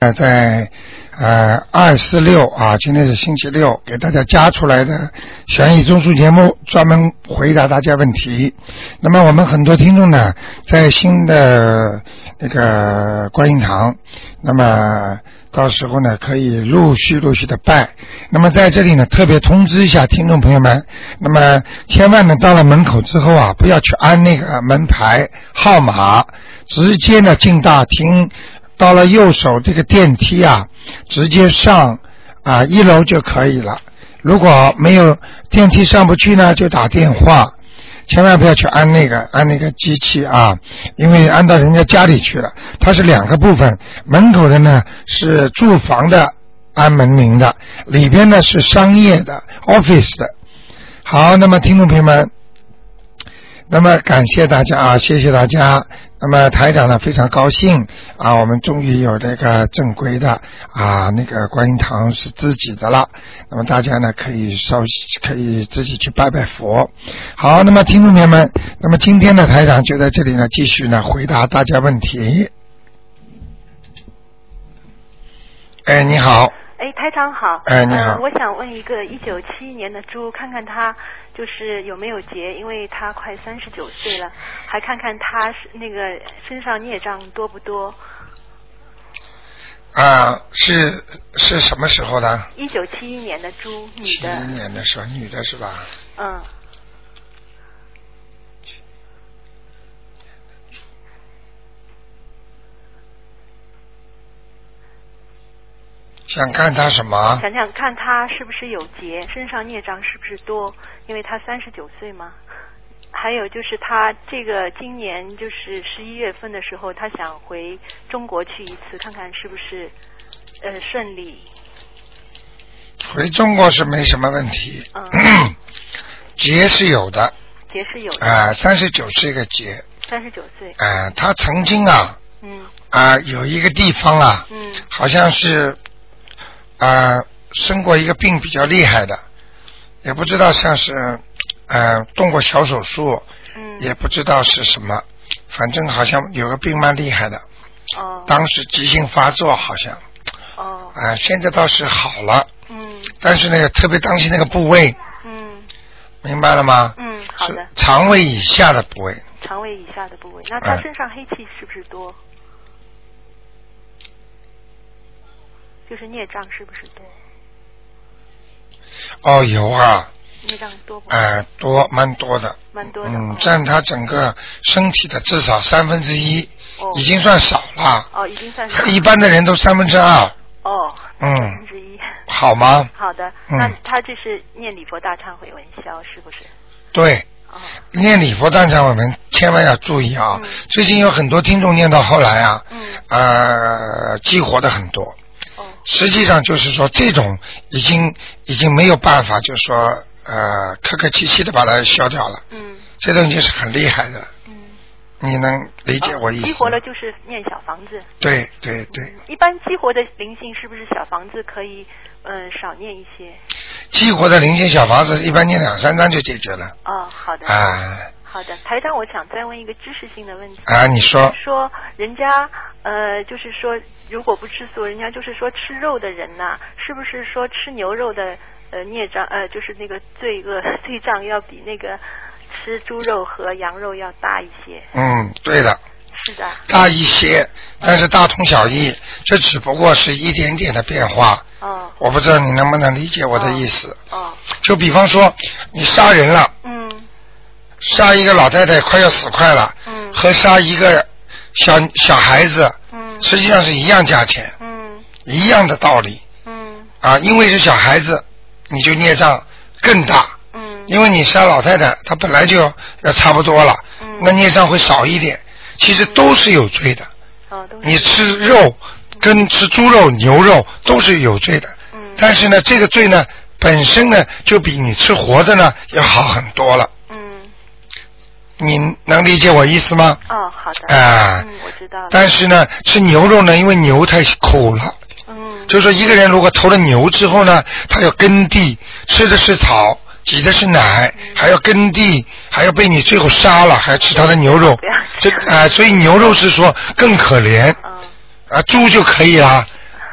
呃，在呃二四六啊，今天是星期六，给大家加出来的悬疑综述节目，专门回答大家问题。那么我们很多听众呢，在新的那个观音堂，那么到时候呢，可以陆续陆续的拜。那么在这里呢，特别通知一下听众朋友们，那么千万呢，到了门口之后啊，不要去按那个门牌号码，直接呢进大厅。到了右手这个电梯啊，直接上啊一楼就可以了。如果没有电梯上不去呢，就打电话。千万不要去按那个按那个机器啊，因为按到人家家里去了。它是两个部分，门口的呢是住房的按门铃的，里边呢是商业的 office 的。好，那么听众朋友们。那么感谢大家啊，谢谢大家。那么台长呢非常高兴啊，我们终于有这个正规的啊那个观音堂是自己的了。那么大家呢可以稍可以自己去拜拜佛。好，那么听众朋友们，那么今天的台长就在这里呢，继续呢回答大家问题。哎，你好。哎，台长好。哎，你好。我想问一个一九七一年的猪，看看他就是有没有结，因为他快三十九岁了，还看看他那个身上孽障多不多。啊，是是什么时候的？一九七一年的猪，女的。七一年的时候，女的是吧？嗯。想看他什么？想想看他是不是有劫，身上孽障是不是多？因为他三十九岁嘛。还有就是他这个今年就是十一月份的时候，他想回中国去一次，看看是不是呃顺利。回中国是没什么问题。嗯。劫是有的。劫是有的。啊，三十九是一个劫。三十九岁。啊，他曾经啊。嗯。啊，有一个地方啊。嗯。好像是。啊，生过一个病比较厉害的，也不知道像是，呃，动过小手术，嗯，也不知道是什么，反正好像有个病蛮厉害的，哦，当时急性发作好像，哦，啊，现在倒是好了，嗯，但是呢，特别当心那个部位，嗯，明白了吗？嗯，好的，肠胃以下的部位，肠胃以下的部位，那他身上黑气是不是多？就是孽障是不是多？哦，有啊。孽障多不？哎，多，蛮多的。蛮多的。嗯，占他整个身体的至少三分之一，哦，已经算少了。哦，已经算少。一般的人都三分之二。哦。嗯。三分之一。好吗？好的。那他这是念礼佛大忏悔文消是不是？对。哦。念礼佛大忏悔文千万要注意啊！最近有很多听众念到后来啊，嗯，呃，激活的很多。实际上就是说，这种已经已经没有办法，就是说，呃，客客气气的把它消掉了。嗯。这东西是很厉害的。嗯。你能理解我意思？激活了就是念小房子。对对对。一般激活的灵性是不是小房子可以嗯少念一些？激活的灵性小房子一般念两三张就解决了。哦，好的。啊。好的，台长，我想再问一个知识性的问题。啊，你说。说人家呃，就是说。如果不吃素，人家就是说吃肉的人呐，是不是说吃牛肉的呃孽障呃就是那个罪恶 罪障要比那个吃猪肉和羊肉要大一些？嗯，对的。是的。大一些，但是大同小异，这只不过是一点点的变化。哦。我不知道你能不能理解我的意思。哦。就比方说，你杀人了。嗯。杀一个老太太快要死快了。嗯。和杀一个小小孩子。实际上是一样价钱，嗯，一样的道理，嗯，啊，因为是小孩子，你就孽障更大，嗯，因为你杀老太太，她本来就要差不多了，嗯，那孽障会少一点，其实都是有罪的，你吃肉跟吃猪肉、牛肉都是有罪的，嗯，但是呢，这个罪呢本身呢就比你吃活的呢要好很多了。你能理解我意思吗？哦，好的。啊，嗯，我知道。但是呢，吃牛肉呢，因为牛太苦了。嗯。就是说，一个人如果投了牛之后呢，他要耕地，吃的是草，挤的是奶，还要耕地，还要被你最后杀了，还要吃他的牛肉。这啊，所以牛肉是说更可怜。嗯。啊，猪就可以啦。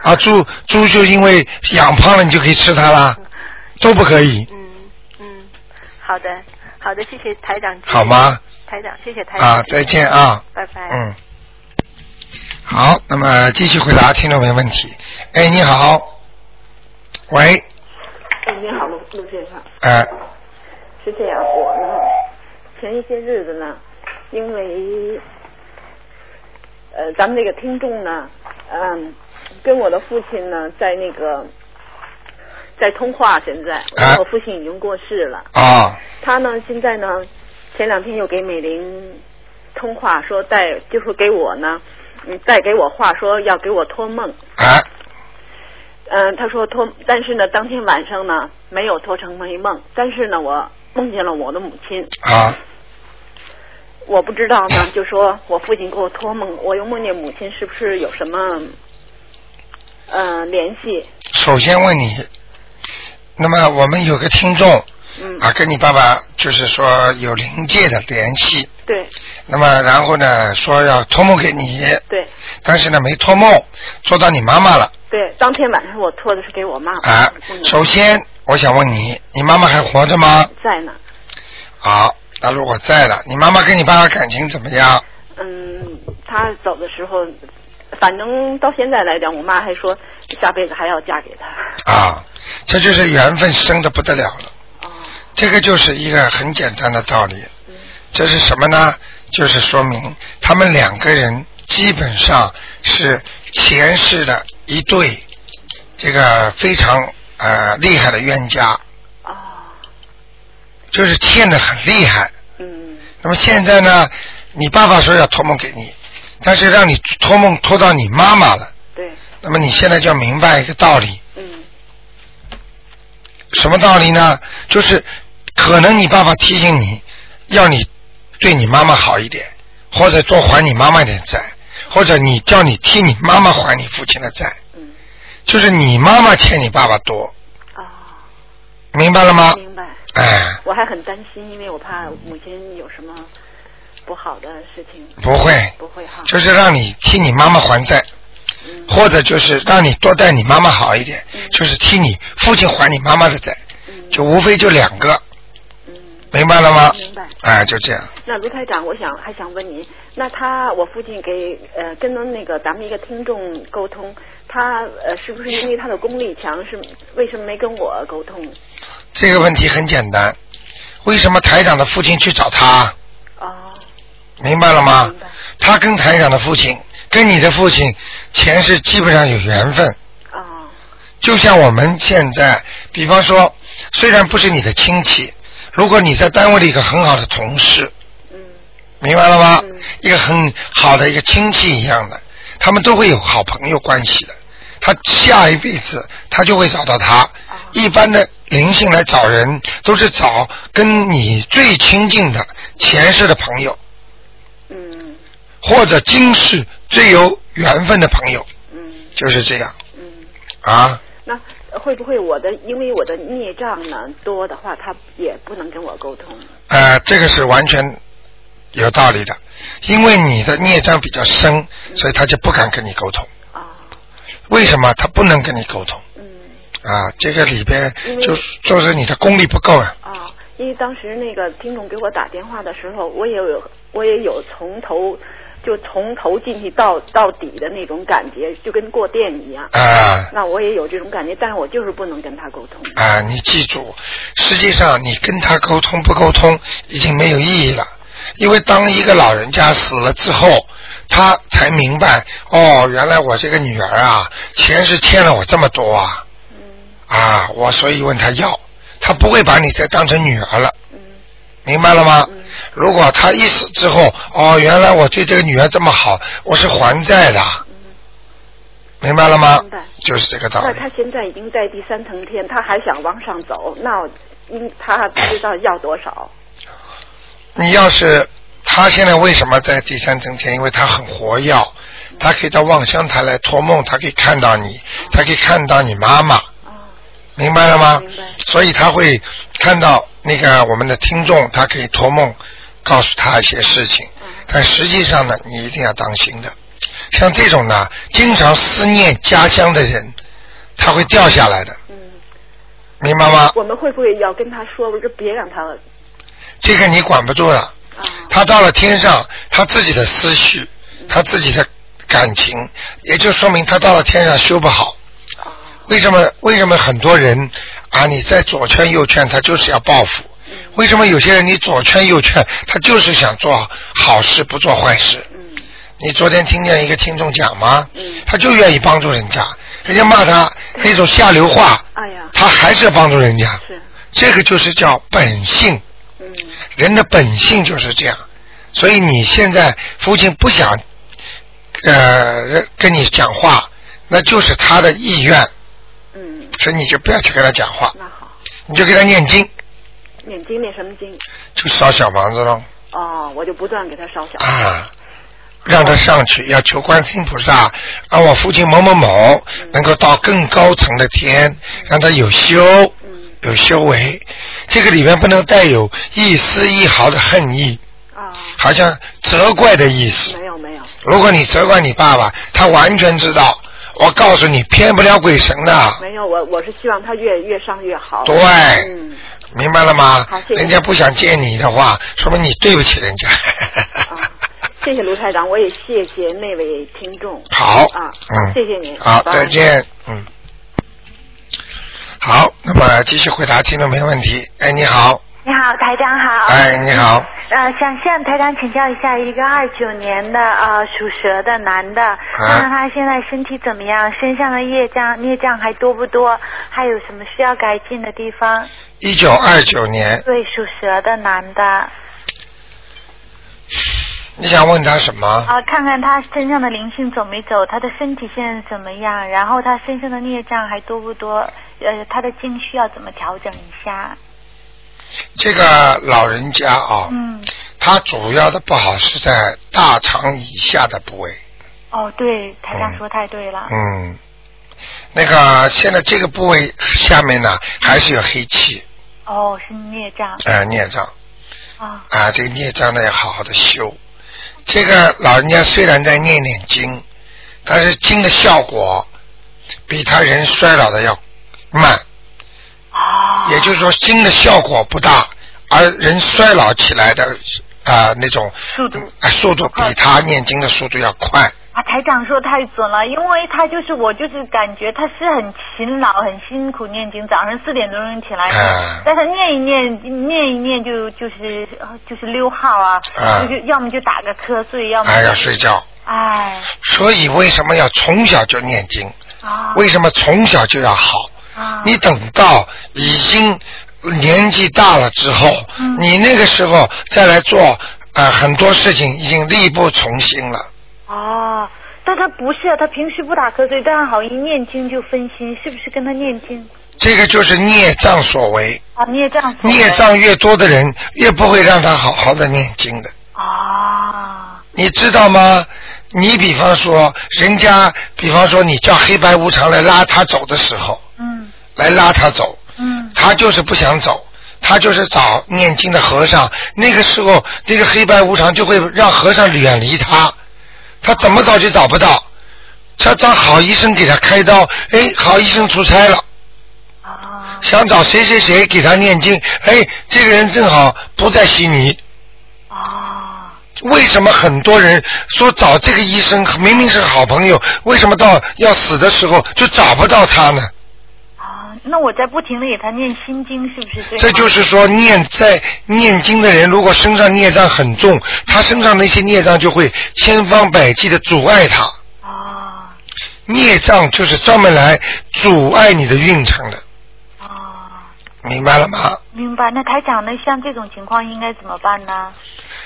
啊，猪猪就因为养胖了，你就可以吃它啦，都不可以，嗯嗯，好的好的，谢谢台长。好吗？台长，谢谢台长。啊，再见啊。拜拜。嗯。好，那么继续回答听众朋友问题。哎，你好，喂，哎，你好，陆陆先生。哎，是这样，我呢，前一些日子呢，因为呃，咱们那个听众呢，嗯，跟我的父亲呢，在那个在通话，现在，啊。我父亲已经过世了，啊。他呢，现在呢，前两天又给美玲通话说带，就是给我呢，嗯，带给我话说要给我托梦，啊。嗯，他说托，但是呢，当天晚上呢没有托成美梦，但是呢，我梦见了我的母亲，啊。我不知道呢，就说我父亲给我托梦，我又梦见母亲，是不是有什么嗯、呃联系？首先问你，那么我们有个听众嗯，啊，跟你爸爸就是说有灵界的联系，对那么然后呢说要托梦给你，对但是呢没托梦，做到你妈妈了对，当天晚上我托的是给我妈妈，啊嗯。首先我想问你，你妈妈还活着吗？在呢，好，那如果在了，你妈妈跟你爸爸感情怎么样？嗯，他走的时候，反正到现在来讲，我妈还说下辈子还要嫁给他。啊，这就是缘分深的不得了了。哦，这个就是一个很简单的道理。嗯这是什么呢？就是说明他们两个人基本上是前世的一对，这个非常呃厉害的冤家，哦，就是欠的很厉害。嗯那么现在呢，你爸爸说要托梦给你，但是让你托梦托到你妈妈了。对，那么你现在就要明白一个道理，嗯什么道理呢？就是可能你爸爸提醒你，要你对你妈妈好一点，或者多还你妈妈一点债，或者你叫你替你妈妈还你父亲的债，嗯，就是你妈妈欠你爸爸多，哦，明白了吗？明白。哎，我还很担心，因为我怕母亲有什么不好的事情。不会，不会哈。就是让你替你妈妈还债，嗯或者就是让你多待你妈妈好一点，嗯就是替你父亲还你妈妈的债，嗯就无非就两个，嗯，明白了吗？明白。哎，就这样。那卢台长，我想还想问您，那他我父亲给呃跟那个咱们一个听众沟通，他呃是不是因为他的功力强，是为什么没跟我沟通？这个问题很简单，为什么台长的父亲去找他？哦，明白了吗？他跟台长的父亲，跟你的父亲前世基本上有缘分，哦，就像我们现在，比方说，虽然不是你的亲戚，如果你在单位里一个很好的同事，嗯明白了吗？嗯一个很好的一个亲戚一样的，他们都会有好朋友关系的。他下一辈子他就会找到他。一般的灵性来找人，都是找跟你最亲近的前世的朋友，嗯或者今世最有缘分的朋友，嗯就是这样嗯，啊。那会不会我的因为我的孽障呢多的话，他也不能跟我沟通？呃，这个是完全有道理的，因为你的孽障比较深，所以他就不敢跟你沟通。啊，为什么他不能跟你沟通？嗯啊，这个里边就就是你的功力不够啊。啊，因为当时那个听众给我打电话的时候，我也有我也有从头就从头进去到到底的那种感觉，就跟过电一样。啊那我也有这种感觉，但是我就是不能跟他沟通。啊，你记住，实际上你跟他沟通不沟通已经没有意义了，因为当一个老人家死了之后，他才明白哦，原来我这个女儿啊，前世欠了我这么多啊嗯啊，我所以问他要，他不会把你再当成女儿了。嗯明白了吗嗯？如果他一死之后，哦，原来我对这个女儿这么好，我是还债的，嗯。明白了吗明白？就是这个道理。那他现在已经在第三层天，他还想往上走，那应他不知道要多少。你要是他现在为什么在第三层天？因为他很活跃，他可以到望乡台来托梦，他可以看到你，他可以看到你妈妈，啊，明白了吗明白？所以他会看到那个我们的听众，他可以托梦告诉他一些事情，嗯但实际上呢，你一定要当心的。像这种呢，经常思念家乡的人，他会掉下来的，嗯，明白吗？我们会不会要跟他说，我说别让他这个你管不住了。啊？他到了天上，他自己的思绪，他自己的感情，也就说明他到了天上修不好。啊为什么？为什么很多人啊，你在左劝右劝，他就是要报复？为什么有些人你左劝右劝，他就是想做好事不做坏事？嗯你昨天听见一个听众讲吗？嗯他就愿意帮助人家，人家骂他那种下流话，他还是要帮助人家。这个就是叫本性，嗯人的本性就是这样。所以你现在父亲不想呃跟你讲话，那就是他的意愿，嗯，所以你就不要去跟他讲话，那好，你就给他念经，念经念什么经？就烧小房子喽哦，我就不断给他烧小。啊。让他上去，要求观世音菩萨，让我父亲某某某能够到更高层的天，让他有修，嗯有修为。这个里面不能带有一丝一毫的恨意，啊，好像责怪的意思。没有没有，如果你责怪你爸爸，他完全知道。我告诉你，骗不了鬼神的，没有，我我是希望他越越上越好。对嗯明白了吗好？谢谢人家不想见你的话，说明你对不起人家。啊，谢谢卢台长，我也谢谢那位听众。好，啊，嗯，谢谢您，好，拜再见，嗯。好，那么继续回答听众朋友问题。哎，你好，你好，台长好。哎，你好，呃，想向台长请教一下，一个二九年的呃属蛇的男的，啊看看他现在身体怎么样，身上的业障孽障还多不多，还有什么需要改进的地方？一九二九年，对，属蛇的男的，你想问他什么？啊、看看他身上的灵性走没走，他的身体现在怎么样，然后他身上的孽障还多不多？呃，他的经需要怎么调整一下？这个老人家啊，嗯，他主要的不好是在大肠以下的部位。哦，对，台长说太对了。嗯，那个现在这个部位下面呢，还是有黑气，哦，是孽障。呃，孽障啊、啊，这个孽障呢要好好的修。这个老人家虽然在念念经，但是经的效果比他人衰老的要慢，啊。也就是说经的效果不大，而人衰老起来的啊、那种速度啊速度比他念经的速度要快。啊，台长说太准了，因为他就是我，就是感觉他是很勤劳、很辛苦念经，早上四点多钟起来，啊但是念一念、念一念就就是呃就是溜号啊，啊就就要么就打个瞌睡，要么哎，要睡觉。哎所以为什么要从小就念经？啊为什么从小就要好？啊你等到已经年纪大了之后，嗯你那个时候再来做呃很多事情，已经力不从心了。哦，但他不是，他平时不打瞌睡，但是好一念经就分心，是不是跟他念经这个就是孽障所为，啊？孽障所为孽障越多的人，越不会让他好好的念经的。啊你知道吗？你比方说，人家比方说你叫黑白无常来拉他走的时候，嗯来拉他走，嗯。他就是不想走，他就是找念经的和尚。那个时候，那个黑白无常就会让和尚远离他，他怎么找就找不到。他找好医生给他开刀，哎，好医生出差了，啊。想找谁谁谁给他念经，哎，这个人正好不在悉尼。啊。为什么很多人说找这个医生明明是好朋友，为什么到要死的时候就找不到他呢？啊！那我在不停的给他念心经，是不是这样？这就是说，念在念经的人，如果身上孽障很重，他身上那些孽障就会千方百计的阻碍他。啊孽障就是专门来阻碍你的运程的，啊！明白了吗？明白。那台长呢？像这种情况应该怎么办呢？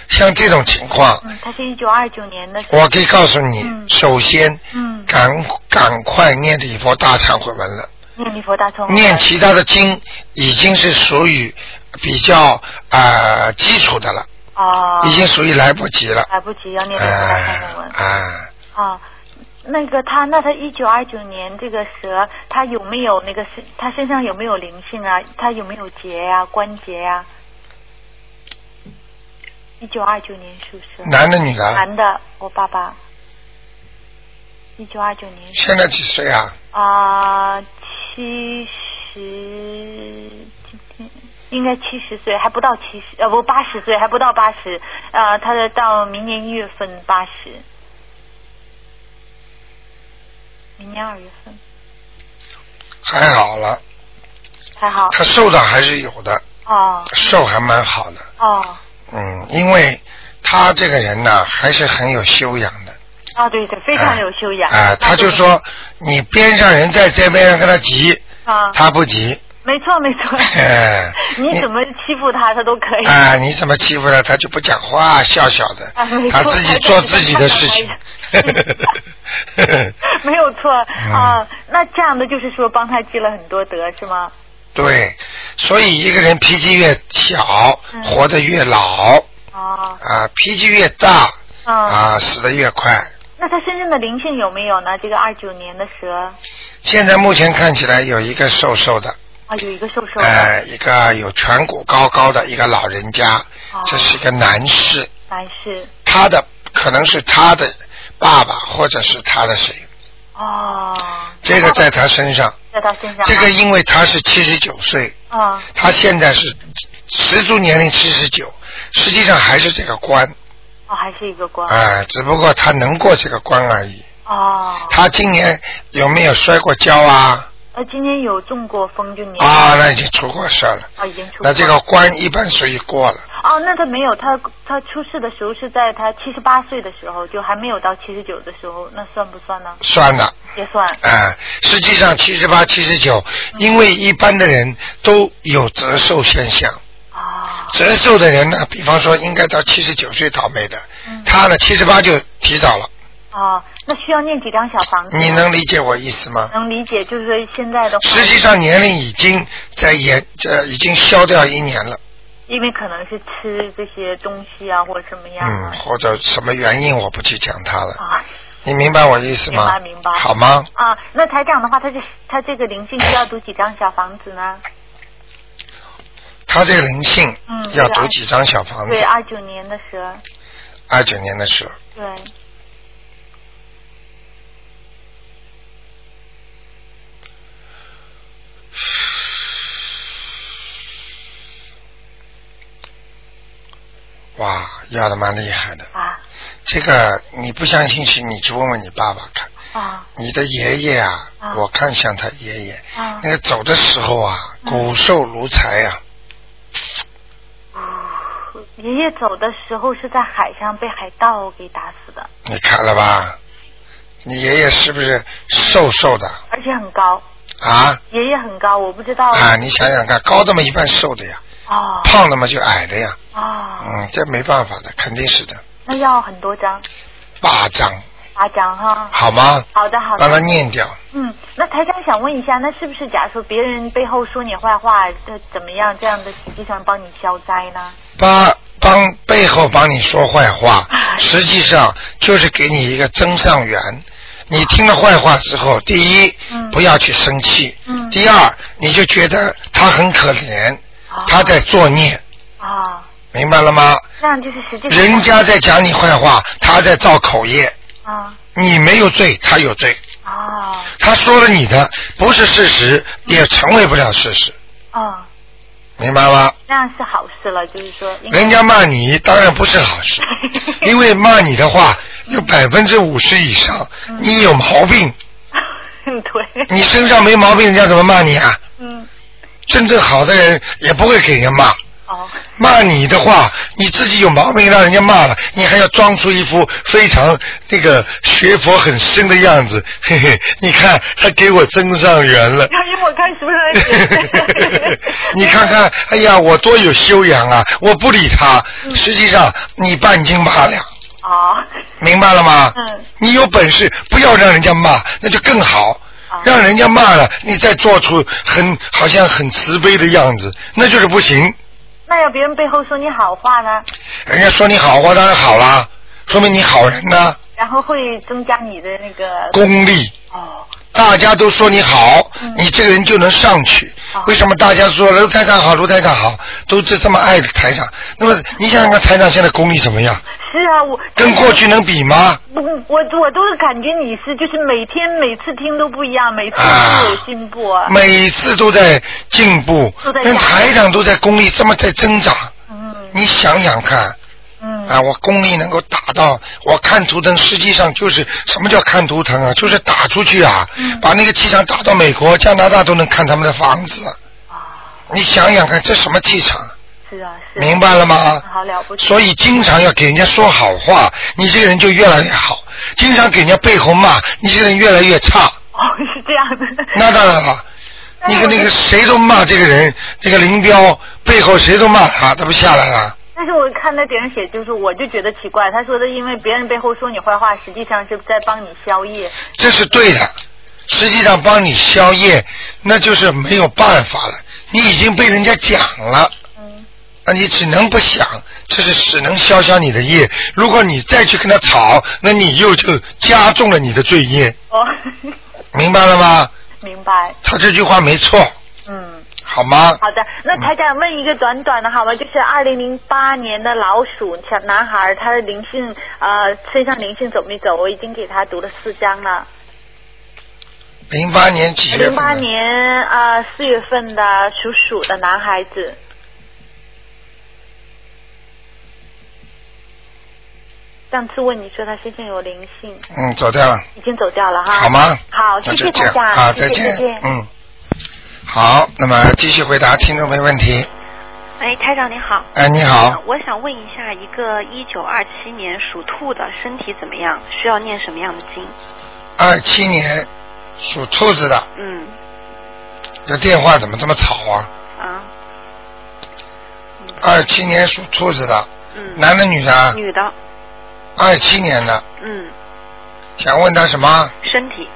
像这种情况，嗯，他是一九二九年的。我可以告诉你，嗯首先嗯，赶赶快念礼佛大忏悔文了。念弥佛大忏悔文。念其他的经已经是属于比较呃基础的了，哦。已经属于来不及了。来不及要念弥佛大忏哎悔文。哎，啊，那个他，那他一九二九年这个蛇，他有没有那个身，他身上有没有灵性啊？他有没有结呀、关节呀、一九二九年属蛇，男的女的？男的，我爸爸一九二九年。现在几岁啊？啊、七十，今天应该七十岁，还不到七十，呃，不八十岁，还不到八十，呃，他的到明年一月份八十，明年二月份还好了，还好。他瘦的还是有的，哦瘦还蛮好的。哦嗯，因为他这个人呢，还是很有修养的。啊，对对，非常有修养。啊、他就说你边上人在这边上跟他急，啊，他不急。没错没错。哎你怎么欺负他，他都可以。啊、你怎么欺负他，他就不讲话，笑笑的，啊他自己做自己的事情。没有错 嗯啊，那这样的就是说帮他积了很多德是吗？对，所以一个人脾气越小，嗯活得越老哦，啊；脾气越大嗯，啊，死得越快。那他身上的灵性有没有呢？这个二九年的蛇。现在目前看起来有一个瘦瘦的，啊，有一个瘦瘦的，呃，一个有颧骨高高的一个老人家，哦。这是一个男士，男士。他的可能是他的爸爸或者是他的谁，哦，这个在他身上，在他身上，这个因为他是七十九岁，啊他现在是实足年龄七十九，实际上还是这个关，哦，还是一个官啊、只不过他能过这个关而已。哦，他今年有没有摔过跤啊？呃，今年有中过风就年啊，那已经出过事了。啊已经出那这个关一般属于过了。哦，那他没有，他他出事的时候是在他七十八岁的时候，就还没有到七十九的时候，那算不算呢？算了，也算。哎、实际上七十八、七十九，因为一般的人都有折寿现象。啊折寿的人呢，比方说应该到七十九岁倒霉的，嗯他呢七十八就提早了。哦，那需要念几张小房子？你能理解我意思吗？能理解，就是说现在的话，实际上年龄已经在延，这已经消掉一年了。因为可能是吃这些东西啊，或者什么样嗯啊，或者什么原因我不去讲它了。啊你明白我意思吗？明白明白好吗？啊，那台长的话，他这他这个灵性需要读几张小房子呢？他这个灵性嗯要读几张小房子。对，？二九年的蛇，二九年的时候，对，哇，要的蛮厉害的。啊。这个你不相信去，你去问问你爸爸看。啊。你的爷爷啊，啊。我看像他爷爷，啊。那个走的时候啊，嗯。骨瘦如柴啊。爷爷走的时候是在海上被海盗给打死的，你看了吧？你爷爷是不是瘦瘦的而且很高。啊？爷爷很高，我不知道。啊，你想想看，高的嘛一般瘦的呀，哦胖的嘛就矮的呀。哦，嗯，这没办法的，肯定是的。那要很多张，八张，八张哈。好吗？好的好让他的。念掉。嗯，那台长想问一下，那是不是假如说别人背后说你坏话，这怎么样？这样的实际上帮你消灾呢？帮帮背后帮你说坏话，实际上就是给你一个增上缘。你听了坏话之后，第一，嗯不要去生气；嗯第二，你就觉得他很可怜，啊他在作孽，啊，明白了吗？这样就是实际上人家在讲你坏话，他在造口业，啊。你没有罪，他有罪。啊他说了你的不是事实，也成为不了事实，啊，明白吗？那样是好事了，就是说人家骂你当然不是好事，因为骂你的话有百分之五十以上嗯。你有毛病，对，你身上没毛病，人家怎么骂你啊？嗯。真正好的人也不会给人家骂，哦骂你的话，你自己有毛病让人家骂了，你还要装出一副非常那个学佛很深的样子，嘿嘿，你看他给我增上缘了。你看看，哎呀，我多有修养啊！我不理他，嗯实际上你半斤八两，啊明白了吗？嗯你有本事不要让人家骂，那就更好。啊让人家骂了，你再做出很好像很慈悲的样子，那就是不行。那要别人背后说你好话呢，人家说你好话当然好啦，说明你好人呢、然后会增加你的那个功力。哦大家都说你好，嗯你这个人就能上去。哦为什么大家说卢台长好，卢台长好，都是这么爱台长？那么你想想看，台长现在功力怎么样？是啊，我跟过去能比吗？我我我都是感觉你是就是每天每次听都不一样，每次啊都有进步啊。每次都在进步都在，跟台长都在功力这么在增长，嗯你想想看。嗯啊，我功力能够打到，我看图腾，实际上就是什么叫看图腾啊？就是打出去啊，嗯把那个气场打到美国、加拿大都能看他们的房子。你想想看，这什么气场？是啊是啊。明白了吗？好了不起。所以经常要给人家说好话，你这个人就越来越好；经常给人家背后骂，你这个人越来越差。哦是这样的。那当然了，那个那个谁都骂这个人，这个林彪背后谁都骂他，他不下来了？但是我看那别人写，就是我就觉得奇怪，他说的因为别人背后说你坏话，实际上是在帮你消业。这是对的。实际上帮你消业，那就是没有办法了。你已经被人家讲了，嗯那你只能不想，这是只能消消你的业。如果你再去跟他吵，那你又就加重了你的罪业，哦，明白了吗？明白。他这句话没错，嗯，好吗？好的。那台长问一个短短的好吗？就是二零零八年的老鼠小男孩，他的灵性呃身上灵性走没走？我已经给他读了四章了。零八年几月？零八年啊四、月份的属鼠的男孩子。上次问你说他身上有灵性，嗯，走掉了，已经走掉了哈。好吗？好，谢谢台长，再见。嗯，好，那么继续回答听众没问题。哎，台长你好。哎，你好呃，我想问一下，一个一九二七年属兔的身体怎么样？需要念什么样的经？二七年属兔子的，嗯这电话怎么这么吵啊？啊二七年属兔子的，嗯。男的女的啊？女的，二七年的，嗯，想问他什么？身体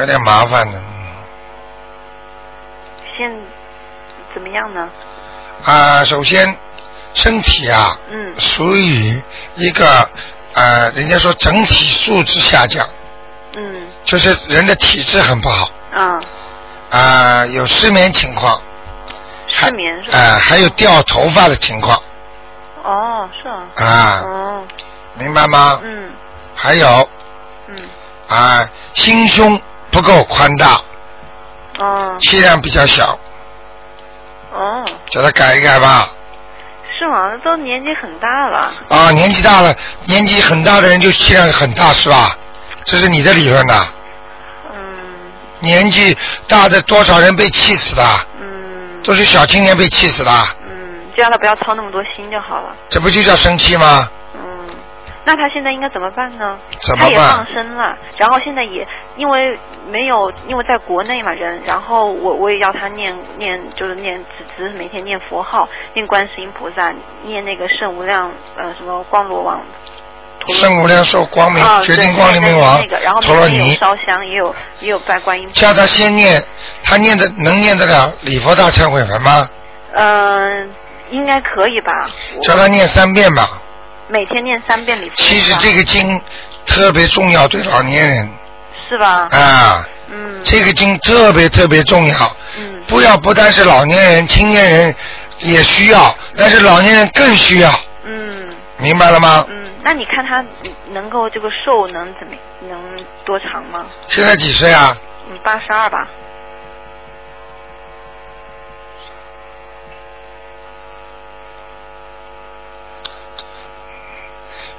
有点麻烦的。现怎么样呢？啊，首先身体啊，嗯。属于一个呃，人家说整体素质下降，嗯。就是人的体质很不好。啊，啊、有失眠情况，失眠是吧？啊、还有掉头发的情况。哦，是啊。啊，哦，明白吗？嗯。还有嗯。啊，心胸不够宽大，哦气量比较小，哦，叫他改一改吧。是吗？都年纪很大了。啊，年纪大了，年纪很大的人就气量很大是吧？这是你的理论呐。嗯年纪大的多少人被气死的？嗯都是小青年被气死的，嗯，就让他不要操那么多心就好了。这不就叫生气吗？嗯，那他现在应该怎么办呢？怎么办他也放生了，然后现在也因为没有，因为在国内嘛人，然后我我也要他念念，就是念只只是每天念佛号，念观世音菩萨，念那个圣无量呃什么光罗王。圣无量寿光明啊，决定光明明王那个，然后陀罗每天有尼，烧香，也有也有拜观音。叫他先念，他念的能念得了礼佛大忏悔文吗？嗯、应该可以吧？我叫他念三遍吧。每天念三遍礼佛。其实这个经特别重要，对老年人是吧？啊，嗯这个经特别特别重要。嗯不要不单是老年人，青年人也需要，但是老年人更需要，嗯明白了吗？嗯，那你看他能够这个寿能怎么能多长吗？现在几岁啊？嗯，八十二吧。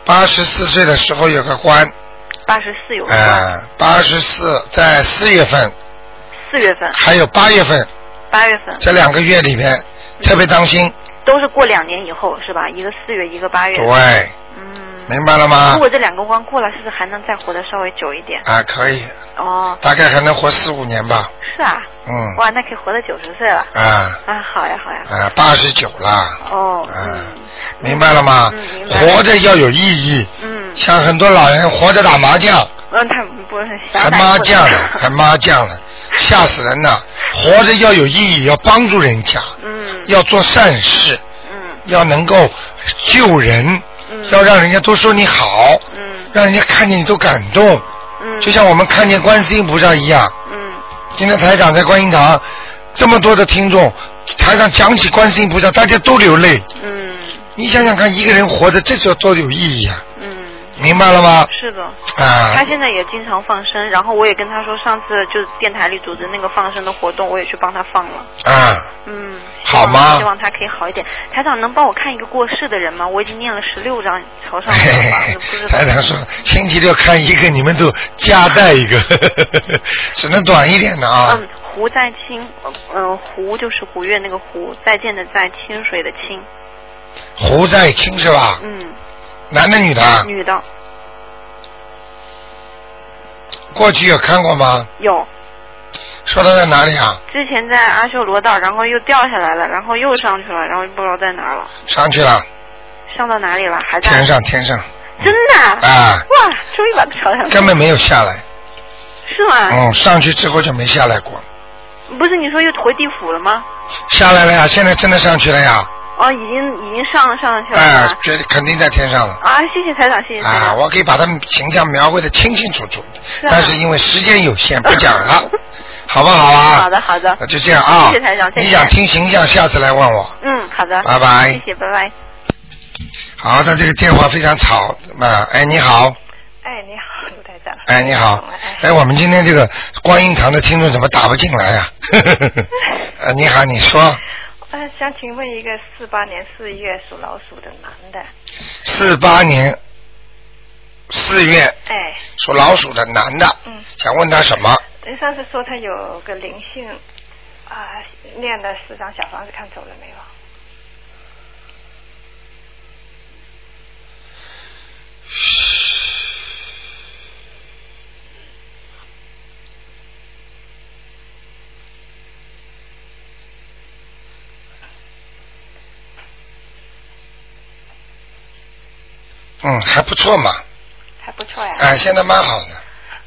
八十四岁的时候有个官，八十四有个呃，八十四在四月份，四月份、还有八月份。八月份。这两个月里面特别当心，都是过两年以后是吧？一个四月，一个八月。对，嗯。明白了吗？如？果这两个关过了，是不是还能再活得稍微久一点？啊，可以，哦，大概还能活四五年吧，是啊。嗯，哇，那可以活到九十岁了。啊。啊，好呀，好呀。啊，八十九了，哦，啊嗯，明白了吗？嗯，明？白。活着要有意义，嗯，像很多老人活着打麻将，嗯，他不是还麻将呢，还麻将呢，吓死人了！活着要有意义，要帮助人家，嗯，要做善事，嗯。要能够救人，嗯，要让人家都说你好，嗯让人家看见你都感动，嗯，就像我们看见观世音菩萨一样。嗯今天台长在观音堂，这么多的听众，台长讲起观世音菩萨，大家都流泪。嗯你想想看，一个人活着，这就多有意义啊！嗯，明白了吗？是的。啊他，现在也经常放生，然后我也跟他说，上次就是电台里组织那个放生的活动，我也去帮他放了。啊，嗯，好吗希望他可以好一点。台长能帮我看一个过世的人吗？我已经念了十六张朝上嘿的嘿房子，嘿不知道。台长说星期六看一个，你们都加带一个，只能短一点的啊。嗯，胡在清，嗯、胡就是胡月那个胡，再见的再，清水的清，胡在清是吧？嗯，男的女的啊？女的过去有看过吗？有，说他在哪里啊？之前在阿修罗道，然后又掉下来了，然后又上去了，然后不知道在哪儿了，上去了，上到哪里了？还在天上天上，真的啊哇，终于把他朝上根本没有下来。是吗？嗯，上去之后就没下来过，不是你说又回地府了吗？下来了呀，现在真的上去了呀，哦，已经已经上上去了哎是吧，绝对肯定在天上了。啊，谢谢台长，谢谢台啊，我可以把他们形象描绘的清清楚楚，是啊但是因为时间有限，不讲了，好不好啊？好的好的那就这样啊。谢谢台长谢谢你想听形象，下次来问我。嗯，好的。拜拜谢谢，拜拜。好，他这个电话非常吵啊！哎，你好，哎，你好，卢台长。哎，你好，哎哎，我们今天这个观音堂的听众怎么打不进来呀、呃，你好，你说呃，想请问一个四八年四月属老鼠的男的，四八年四月哎，属老鼠的男的，嗯，想问他什么？您上次说他有个灵性，啊、念了四张小房子，看走了没有？嗯，还不错嘛，还不错呀。哎，现在蛮好的。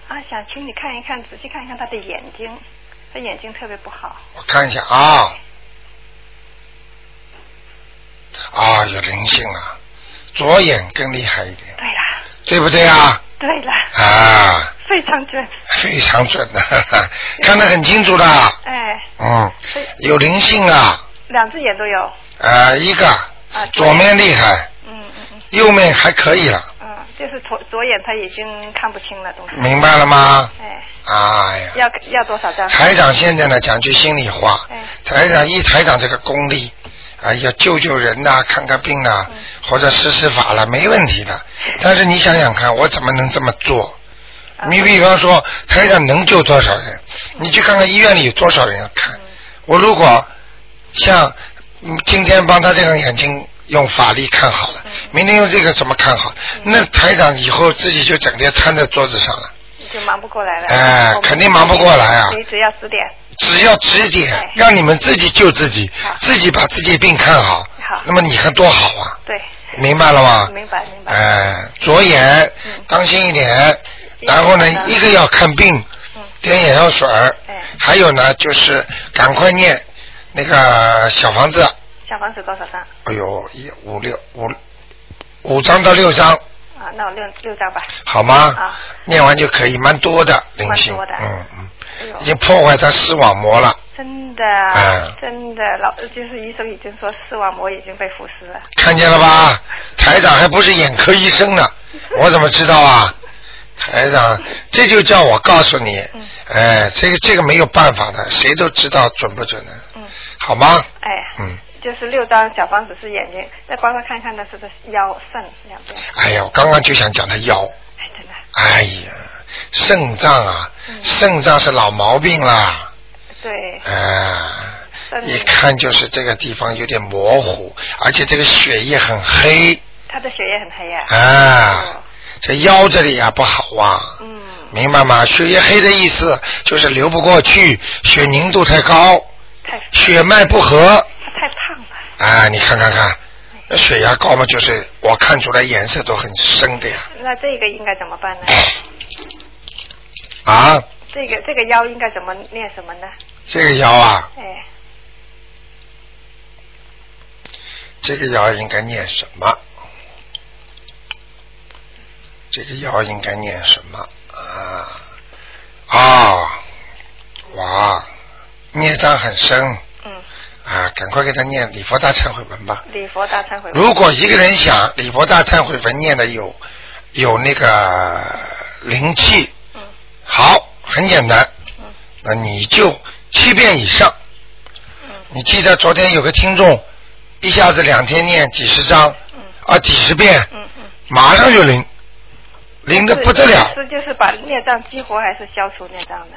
啊，想请你看一看，仔细看一看他的眼睛，他眼睛特别不好。我看一下啊，啊，有灵性啊，左眼更厉害一点，对啦，对不对啊？对啦，啊，非常准。非常准。的，看得很清楚的，哎，嗯，有灵性啊，两只眼都有。呃，一个。啊，左面厉害，右面还可以了，嗯，就是左左眼他已经看不清了东西。明白了吗？哎，哎呀，要要多少张？台长现在呢讲句心里话哎，台长一台长这个功力，哎呀救救人呐、看看病呐、嗯或者施施法了，没问题的。但是你想想看，我怎么能这么做？啊你比方说，台长能救多少人？你去看看医院里有多少人要看。我如果像嗯今天帮他这个眼睛用法力看好了，明天用这个怎么看好？那台长以后自己就整天瘫在桌子上了。你就忙不过来了。哎肯定忙不过来啊你只要指点。只要指点哎，让你们自己救自己，自己把自己病看好好，那么你看多好啊！对，明白了吗？明白明白。哎，左眼嗯当心一点，然后呢，一个要看病，嗯点眼药水还有呢就是赶快念那个小房子，小房子多少张？哎呦，一五六五五张到六张，啊，那我六六张吧。好吗啊？念完就可以，蛮多的灵性蛮多的，嗯嗯，哎已经破坏他视网膜了。真的，哎真的，老就是医生已经说视网膜已经被腐蚀了。看见了吧？台长还不是眼科医生呢，我怎么知道啊？台长，这就叫我告诉你，嗯哎，这个这个没有办法的，谁都知道准不准的，嗯，好吗？哎，嗯，就是六张小方子是眼睛，再帮他看看的是不是腰肾两边。哎呀，我刚刚就想讲他腰，哎，真的，哎呀，肾脏啊，嗯肾脏是老毛病啦，对，哎。肾一看就是这个地方有点模糊，而且这个血液很黑他的血液很黑啊。啊哦，这腰这里啊不好啊。嗯，明白吗？血液黑的意思就是流不过去，血凝度太高，太血脉不和。啊，你看看看，那血压高嘛，就是我看出来颜色都很深的呀。那这个应该怎么办呢？啊，这个这个腰应该怎么念什么呢？这个腰啊，哎，这个腰应该念什么？这个腰应该念什么啊？啊，哇，孽障很深嗯，啊！赶快给他念礼佛大忏悔文吧。礼佛大忏悔文。如果一个人想礼佛大忏悔文念的有有那个灵气，嗯好，很简单，嗯那你就七遍以上。嗯你记得昨天有个听众一下子两天念几十章嗯啊，几十遍，嗯嗯。马上就灵，灵的不得了，是就是把孽障激活还是消除孽障呢？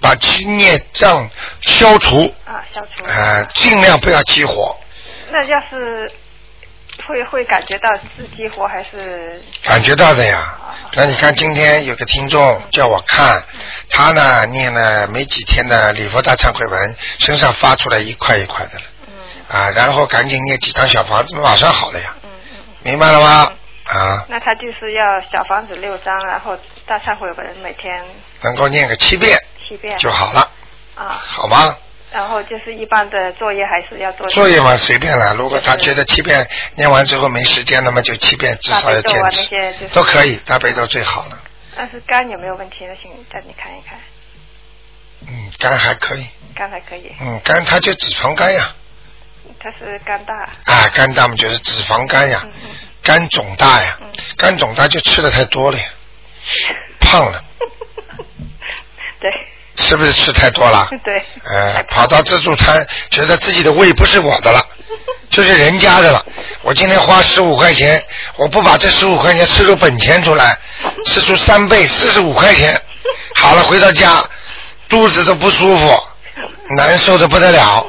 把积孽障消除，啊，消除。呃，尽量不要激活。那要是会会感觉到是激活还是？感觉到的呀啊。那你看，今天有个听众叫我看，他呢念了没几天的礼佛大忏悔文，身上发出来一块一块的了嗯啊，然后赶紧念几张小房子，马上好了呀，嗯嗯嗯。明白了吗？啊，那他就是要小房子六张，然后大忏悔文每天能够念个七遍七遍。就好了，啊，好吗？然后就是一般的作业还是要做作业嘛随便了，如果他觉得七遍念完之后没时间，那么就七遍至少要坚持。些就是，都可以，大悲咒最好了，但是肝有没有问题呢？请带你看一看，嗯，肝还可以，肝还可以，嗯，肝它就脂肪肝呀，它是肝大，啊，肝大嘛就是脂肪肝呀。肝肿大呀，嗯。肝肿大就吃的太多了呀，胖了，对是不是吃太多了？对，呃，跑到自助餐，觉得自己的胃不是我的了，就是人家的了。我今天花十五块钱，我不把这十五块钱吃出本钱出来，吃出三倍四十五块钱，好了，回到家肚子都不舒服，难受的不得了。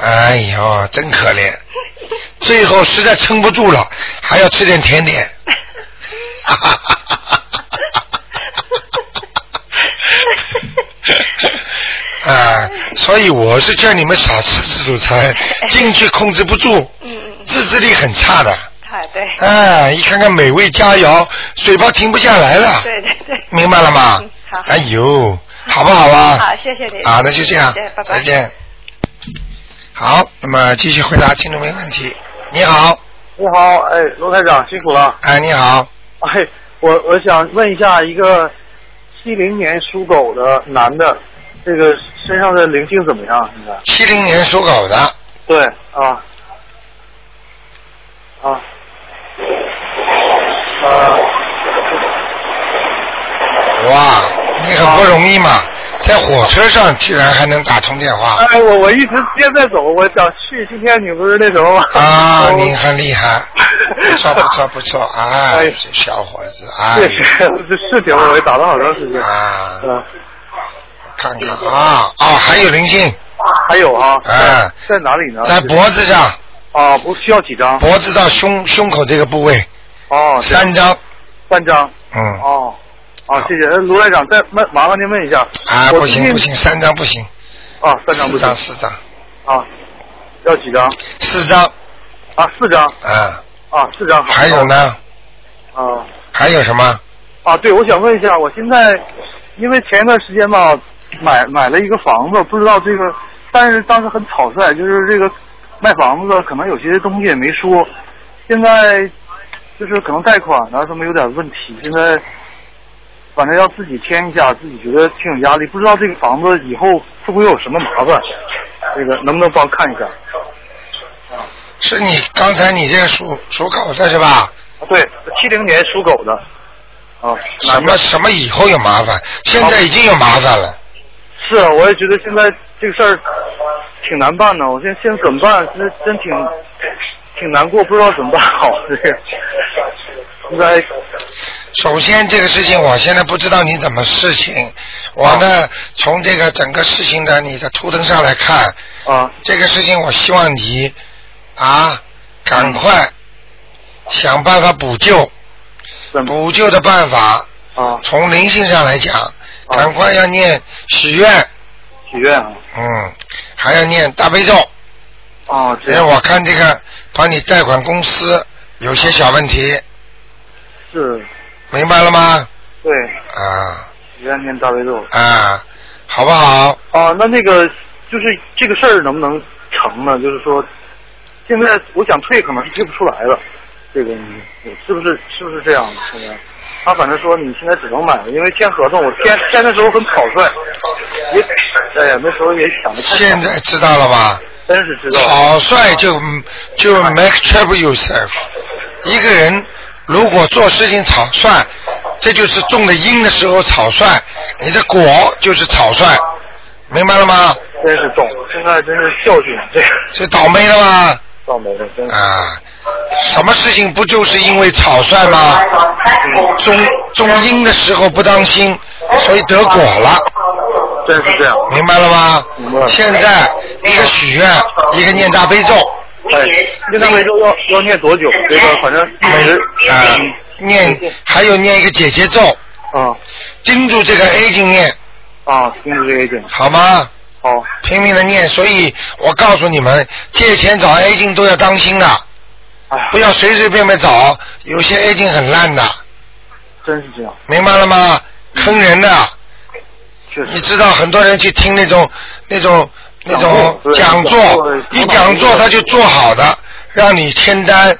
哎呦，真可怜。最后实在撑不住了，还要吃点甜点。啊，所以我是叫你们少吃自助餐，进去控制不住，嗯嗯自制力很差的。啊对，哎，一看看美味佳肴，嘴巴停不下来了。对对对，明白了吗嗯？好哎呦，好不好啊？好谢谢你啊，那就这样谢谢拜，拜再见。好，那么继续回答听众没问题。你好，你好，哎，罗台长辛苦了。哎，你好，哎，我我想问一下，一个七零年属狗的男的，这个身上的灵性怎么样？现在？七零年属狗的，对啊啊啊，哇，你很不容易嘛，在火车上居然还能打通电话哎，我我一直现在走，我想去。今天你不是那什么吗？啊，我你很厉害，不错不错不错，哎 哎，这小伙子，哎这事情我也打了好长时间。啊，嗯，看看啊，啊，还有灵性，还有啊，哎在在哪里呢？在脖子上，啊，不需要几张？脖子到胸胸口这个部位，哦，三张，三张。嗯，哦，啊，谢谢。呃卢院长，再问麻烦您问一下。啊，不行不行，三张不行，啊，三张不行四张。啊，要几张？四张，啊，四张。啊，啊，四张。好还有？呢？啊还有什么？啊，对，我想问一下，我现在因为前一段时间吧，买买了一个房子，不知道这个，但是当时很草率，就是这个卖房子的可能有些东西也没说，现在就是可能贷款呢什么有点问题，现在反正要自己签一下，自己觉得挺有压力，不知道这个房子以后会不会有什么麻烦，这个能不能帮看一下？是你刚才你这个属属狗的是吧？啊，对，七零年属狗的，啊，什么什么以后有麻烦？现在已经有麻烦了。是啊，我也觉得现在这个事儿挺难办的，我现在现在怎么办？真真挺挺难过，不知道怎么办好。这个应该首先，这个事情我现在不知道你怎么事情，我呢从这个整个事情的你的图腾上来看，啊这个事情我希望你啊赶快想办法补救，补救的办法啊从灵性上来讲，赶快要念许愿，许愿啊嗯，还要念大悲咒，哦这因为样我看这个帮你贷款公司有些小问题，是明白了吗？对啊许愿念大悲咒啊，好不好？啊。那那个就是这个事儿能不能成呢？就是说现在我想退，可能是退不出来了。这个你是不是是不是这样的？现在他反正说你现在只能买了，因为签合同，我签签的时候很草率，也哎呀那时候也想的太现在知道了吧？真是知道。草率就就 make trouble yourself。一个人如果做事情草率，这就是种的因的时候草率，你的果就是草率，明白了吗？真是种，现在真是教训这个这倒霉了吧？啊，什么事情不就是因为草率吗？种种因的时候不当心，所以得果了，对是这样。明白了吗明白？了现在一个许愿，一个念大悲咒，哎，念大悲咒要要念多久？这个反正每日啊，念还有念一个姐姐咒，啊盯住这个 A 经念，啊，盯住这个 A 经。好吗？好，拼命的念，所以我告诉你们，借钱找 A 金都要当心的，不要随随便便找，有些 A 金很烂的，真是这样，明白了吗？坑人的，确实。你知道很多人去听那种那种那种讲讲座一讲座他就做好的，让你签单，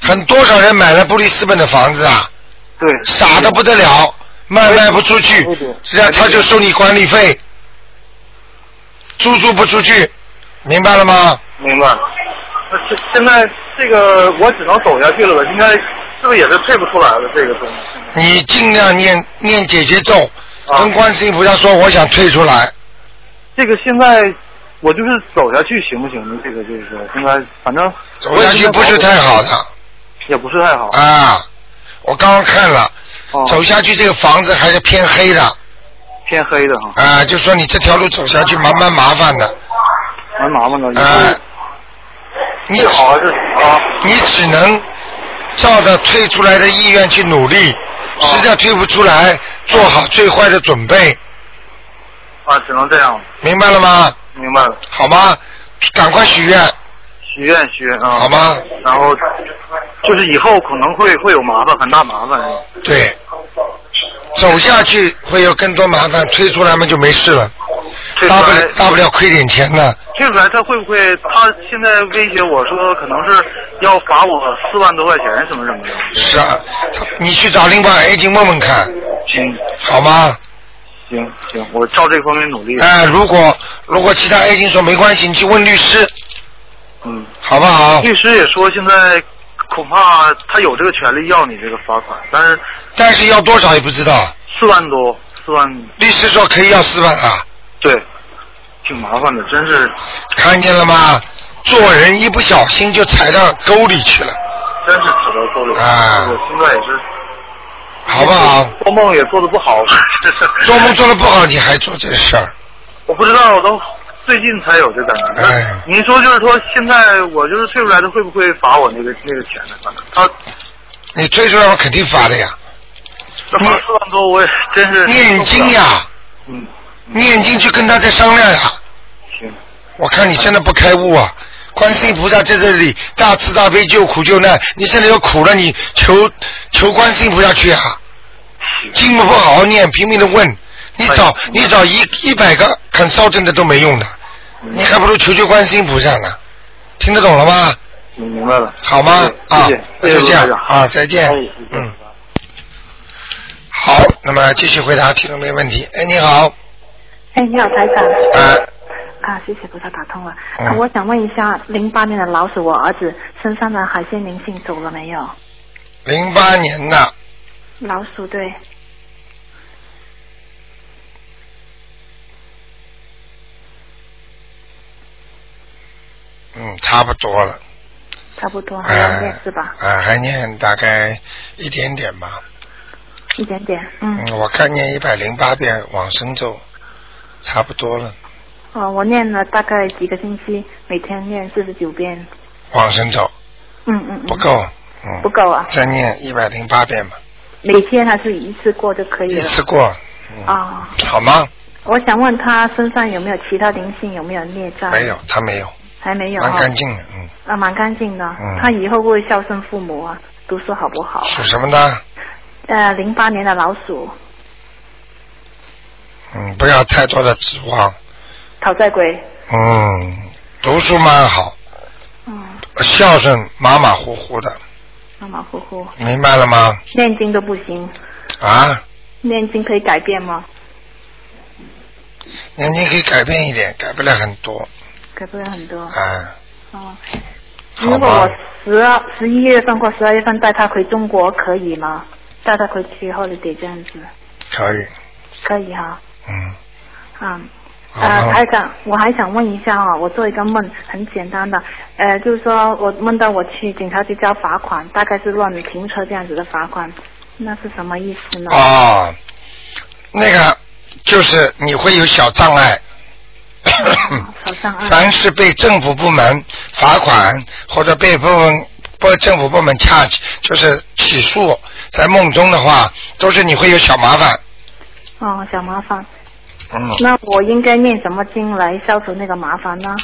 很多少人买了布里斯本的房子啊，对，傻的不得了，卖卖不出去对对，然后他就收你管理费，租租不出去，明白了吗？明白。那现现在这个我只能走下去了吧？应该是不是也是退不出来了？这个东西。你尽量念念姐姐咒，啊跟观世音菩萨说我想退出来，这个现在我就是走下去行不行呢？这个就是说现在反正走下去不是太好的也不是太好。啊。我刚刚看了，哦走下去这个房子还是偏黑的偏黑的哈，啊，就说你这条路走下去蛮蛮麻烦的蛮麻烦的。以啊后。你最好还是啊，你只能照着退出来的意愿去努力，哦实在退不出来，做好最坏的准备，啊，只能这样。明白了吗？明白了，好吗？赶快许愿，许愿许愿啊。好吗？然后就是以后可能会会有麻烦，很大麻烦。对，走下去会有更多麻烦，推出来嘛就没事了，大不了大不了亏点钱呢。退出来他会不会？他现在威胁我说可能是要罚我四万多块钱什么什么的。是啊，你去找另外 A 经问问看，行好吗？行行，我照这方面努力。哎、如果如果其他 A 经说没关系，你去问律师，嗯，好不好？律师也说现在恐怕他有这个权利要你这个罚款，但是但是要多少也不知道。四万多，四万律师说可以要四万啊，对，挺麻烦的，真是看见了吗？做人一不小心就踩到沟里去了，真是踩到沟里了。啊我现在也是好不好？做梦也做的不好，做梦做的不好，你还做这事儿？我不知道，我都最近才有这感觉。哎您说就是说，现在我就是退出来的，会不会罚我那个那个钱呢？他你退出来我肯定罚的呀。这罚四万多，我也真是念经。呀，嗯，念经去跟他再商量呀。行，我看你真的不开悟啊！观世音菩萨在这里大慈大悲救苦救难，你现在有苦了，你求求观世音菩萨去啊！经不不好好念，拼命的问，你找你找一一百个 consultant 都没用的，你还不如求求观世音菩萨呢。听得懂了吗？明明白了。好吗？啊那就这样啊，再见。嗯。好，那么继续回答听众没问题。哎，你好，哎，你好，台长。啊，啊，谢谢菩萨打通了。嗯啊我想问一下，零八年的老鼠，我儿子身上的海鲜灵性走了没有？零八年的老鼠对，嗯，差不多了。差不多还要哎念是吧？啊，还念大概一点点吧。一点点，嗯。嗯，我看念一百零八遍往生咒，差不多了。哦，我念了大概几个星期，每天念四十九遍。往生咒嗯嗯嗯。不够，嗯，不够啊，再念一百零八遍吧，每天还是一次过就可以了一。次过，嗯，啊、好吗？我想问他身上有没有其他灵性，有没有孽障？没有，他没有，还没有、蛮哦。干净的，嗯。啊，蛮干净的。嗯他以后会不会孝顺父母啊？读书好不好？属什么的？呃，零八年的老鼠，嗯，不要太多的指望，讨债鬼。嗯，读书蛮好，嗯，孝顺马马虎虎的，马马虎虎，明白了吗？念经都不行。啊，念经可以改变吗？年龄可以改变一点，改不了很多改不了很多。啊。哦，如果我十二、十一月份或十二月份带他回中国，可以吗？带他回去或者得这样子，可以，可以哈。嗯，嗯。好呃，吧台长，我还想问一下哈、我做一个梦，很简单的，呃，就是说我梦到我去警察局交罚款，大概是乱停车这样子的罚款，那是什么意思呢？哦，那个就是你会有小障碍。凡是被政府部门罚款或者被部门被政府部门掐就是起诉，在梦中的话，都是你会有小麻烦。哦，小麻烦。嗯，那我应该念什么经来消除那个麻烦呢？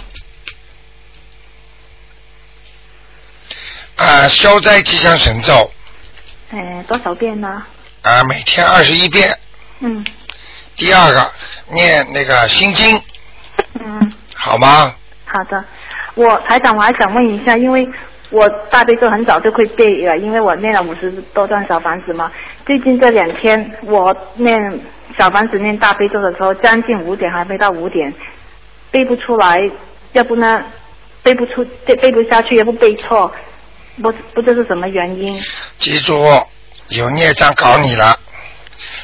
啊，消灾吉祥神咒哎，多少遍呢？啊，每天二十一遍。嗯第二个念那个心经，嗯，好吗？好的。我台长，我还想问一下，因为我大悲咒很早就会背了，因为我念了五十多段小房子嘛。最近这两天我念小房子念大悲咒的时候，将近五点还没到五点，背不出来，要不呢背不出背背不下去，也不背错，不不知是什么原因。记住，有孽障搞你了。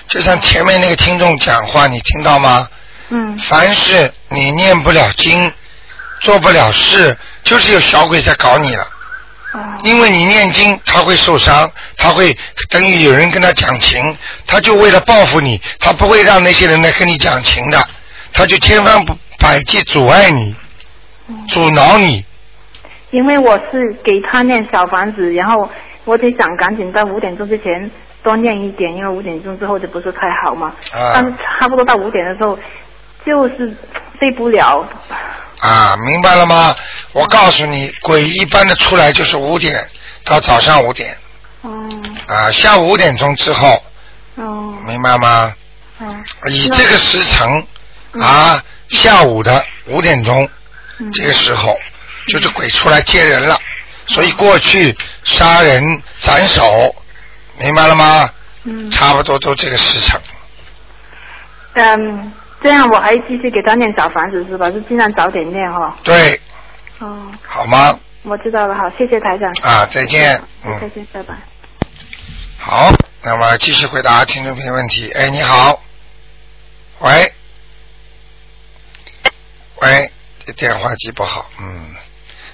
就像前面那个听众讲话，你听到吗？嗯凡是你念不了经，做不了事，就是有小鬼在搞你了。啊因为你念经，他会受伤，他会等于有人跟他讲情，他就为了报复你，他不会让那些人来跟你讲情的，他就千方百计阻碍你，阻挠你。因为我是给他念小房子，然后我得想赶紧在五点钟之前多念一点，因为五点钟之后就不是太好嘛。啊但是差不多到五点的时候，就是飞不了。啊，明白了吗？我告诉你，鬼一般的出来就是五点到早上五点，哦啊，下午五点钟之后，哦明白吗？啊。以这个时辰啊，下午的五点钟，这个时候就是鬼出来接人了，所以过去杀人斩首，明白了吗？嗯差不多都这个时辰。嗯，这样我还继续给他念小房子是吧？就尽量早点念哈。对，哦，好吗？我知道了，好，谢谢台长。啊，再见。嗯再，见，拜拜。好，那么继续回答听众朋友问题。哎，你好，喂，喂，这电话机不好，嗯，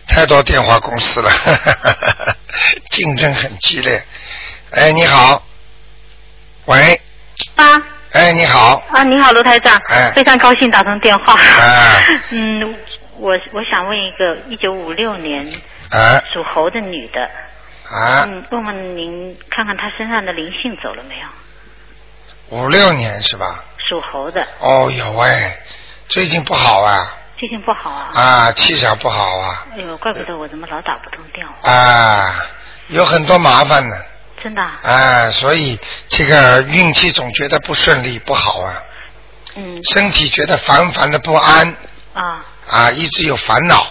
太多电话公司了，竞争很激烈。哎，你好，喂，啊哎，你好，啊，你好，卢台长，哎。非常高兴打通电话。哎。嗯，我我想问一个，一九五六年哎属猴的女的，啊，嗯，问问您看看她身上的灵性走了没有？五六年是吧？属猴的，哦，有哎，最近不好啊，最近不好啊。啊，气场不好啊，哎呦，怪不得我怎么老打不通电话，啊，有很多麻烦呢。真的啊。啊，所以这个运气总觉得不顺利不好啊，嗯。身体觉得烦烦的不安。啊。啊，一直有烦恼，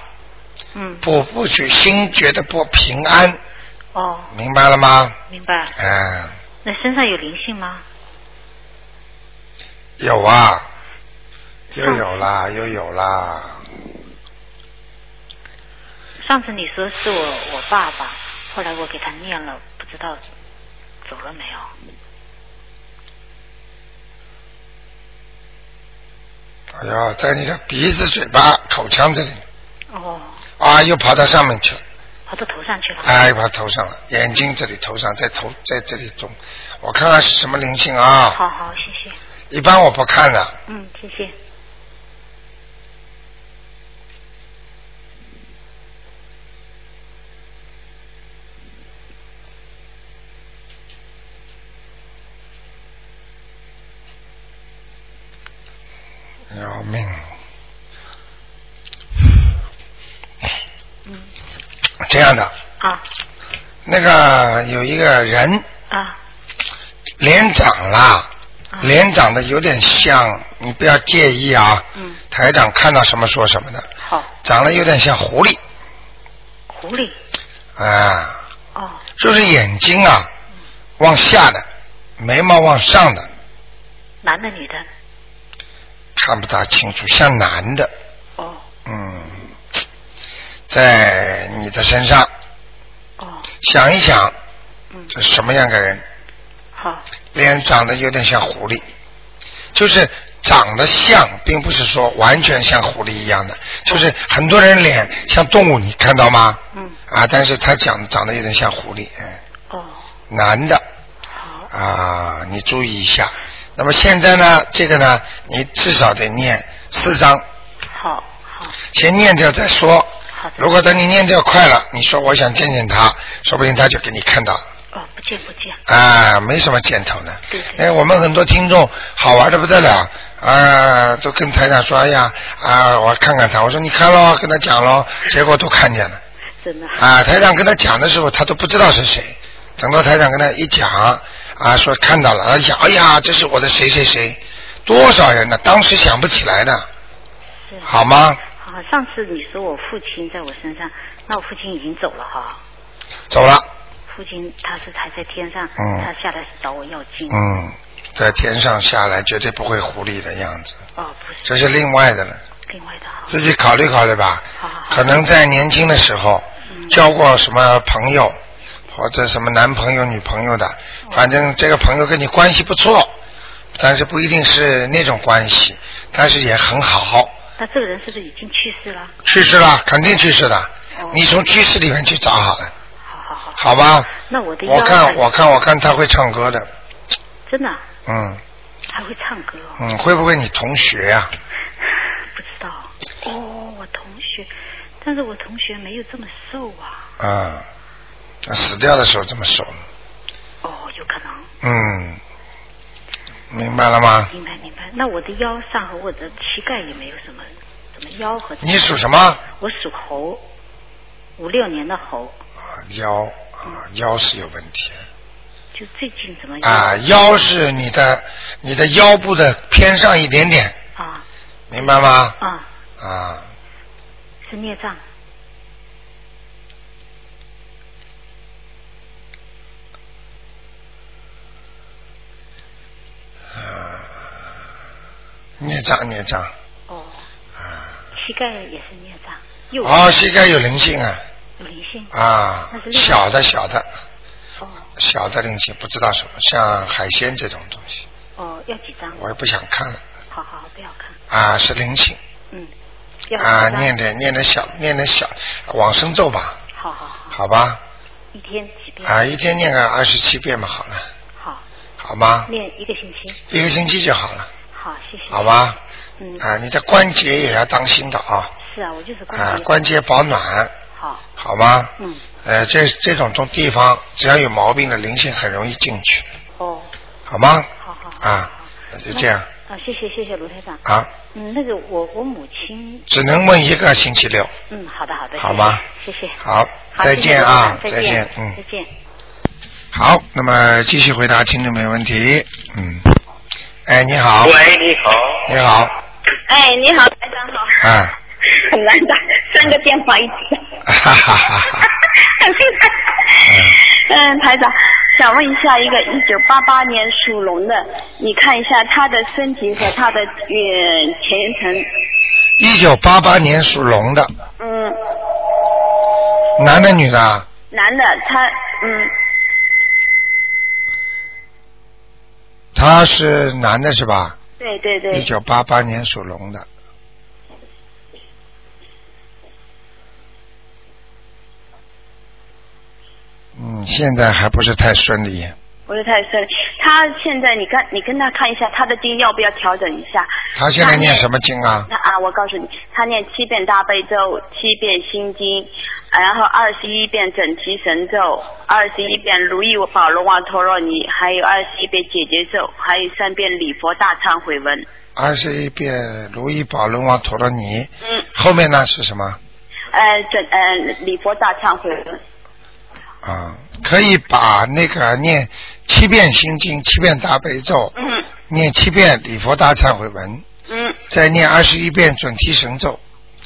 嗯。不不觉心觉得不平安，哦，明白了吗？明白。嗯，那身上有灵性吗？有啊，又有啦，又有啦，上次你说是我我爸爸，后来我给他念了，不知道走了没有？哎呀，在你的鼻子、嘴巴、口腔这里哦，啊，又跑到上面去了，跑到头上去了。哎，跑到头上了，眼睛这里、头上，在头在这里中，我看看是什么灵性啊？好好，谢谢。一般我不看的。嗯，谢谢。要命！这样的，啊。那个有一个人。啊。脸长了，脸长得有点像，你不要介意啊。嗯。台长看到什么说什么的，好，长得有点像狐狸。狐狸。啊，哦。就是眼睛啊往下的，眉毛往上的，男的女的？看不大清楚，像男的。哦。嗯，在你的身上。哦。想一想，嗯，这什么样个人？好。脸长得有点像狐狸，就是长得像，并不是说完全像狐狸一样的，就是很多人脸像动物，你看到吗？嗯。啊，但是他长长得有点像狐狸，嗯。哦。男的。好。啊，你注意一下。那么现在呢，这个呢，你至少得念四张。好。好。先念掉再说。好的。如果等你念掉快了，你说我想见见他，说不定他就给你看到了。哦，不见不见。啊，没什么见头呢。对对。哎，我们很多听众好玩的不得了，啊，都跟台长说，哎呀，啊，我看看他，我说你看喽，跟他讲喽，结果都看见了。真的。啊，台长跟他讲的时候，他都不知道是谁，等到台长跟他一讲，啊，说看到了，他想，哎呀，这是我的谁谁谁，多少人呢？当时想不起来的。好吗？好，上次你说我父亲在我身上，那我父亲已经走了哈。走了。父亲他是还在天上，嗯他下来找我要经。嗯，在天上下来绝对不会狐狸的样子，哦，不是。这是另外的了。另外的哈。自己考虑考虑吧。好好好。可能在年轻的时候嗯交过什么朋友，或者什么男朋友、女朋友的，反正这个朋友跟你关系不错，但是不一定是那种关系，但是也很好。那这个人是不是已经去世了？去世了，肯定去世的。哦你从去世里面去找好了，好好好。好吧？那我的腰我看，我看，我看他会唱歌的，真的啊嗯还会唱歌哦？嗯，会不会你同学呀、不知道。哦，我同学，但是我同学没有这么瘦啊。啊？他死掉的时候这么瘦，哦，有可能。嗯，明白了吗？明白明白。那我的腰上和我的膝盖也没有什么，怎么腰和。你属什么？我属猴，五六年的猴，啊，腰啊，腰是有问题就最近怎么啊，腰是你的你的腰部的偏上一点点，啊明白吗？啊啊，是孽障。孽障孽障。哦，啊，膝盖也是孽障。右。哦，膝盖有灵性啊。有灵性。啊小的小的。哦。小的灵性，不知道什么，像海鲜这种东西，哦，要几张？我也不想看了。好好不要看。啊，是灵性。嗯，要啊，念点念点小念点小往生咒吧，好好好，好吧？一天几遍？啊，一天念个二十七遍嘛，好了，好，吗？练一个星期。一个星期就好了，好，谢谢。好吗？嗯，啊，你的关节也要当心的啊，是啊，我就是关啊，关节保暖，好，好吗？嗯，呃，这这种种地方，只要有毛病的灵性很容易进去，哦，好吗？好好好。啊，那就这样啊，谢谢谢谢卢台长。啊，嗯，那个我我母亲，只能问一个星期六，嗯，好的好的，好吗谢谢。好，好再见啊，再见，嗯再。见。好，那么继续回答听众没问题，嗯，哎，你好，喂，你好。你好，哎，你好，台长好。啊，很难打，三个电话一起。哈哈哈哈，嗯，台长，想问一下，一个一九八八年属龙的，你看一下他的身体和他的呃前程。一九八八年属龙的，嗯，男的女的啊？男的，他嗯他是男的是吧？对对对。一九八八年属龙的。嗯，现在还不是太顺利。不是太深。他现在你看，你跟他看一下他的经要不要调整一下？他现在念什么经啊？那啊，我告诉你，他念七遍大悲咒，七遍心经，然后二十一遍准提神咒，二十一遍如意宝龙王陀罗尼，还有二十一遍解结咒，还有三遍礼佛大忏悔文。二十一遍如意宝轮王陀罗尼。嗯。后面呢是什么？呃，准呃礼佛大忏悔文。啊，可以把那个念七遍心经、七遍大悲咒，嗯念七遍礼佛大忏悔文，嗯，再念二十一遍准提神咒。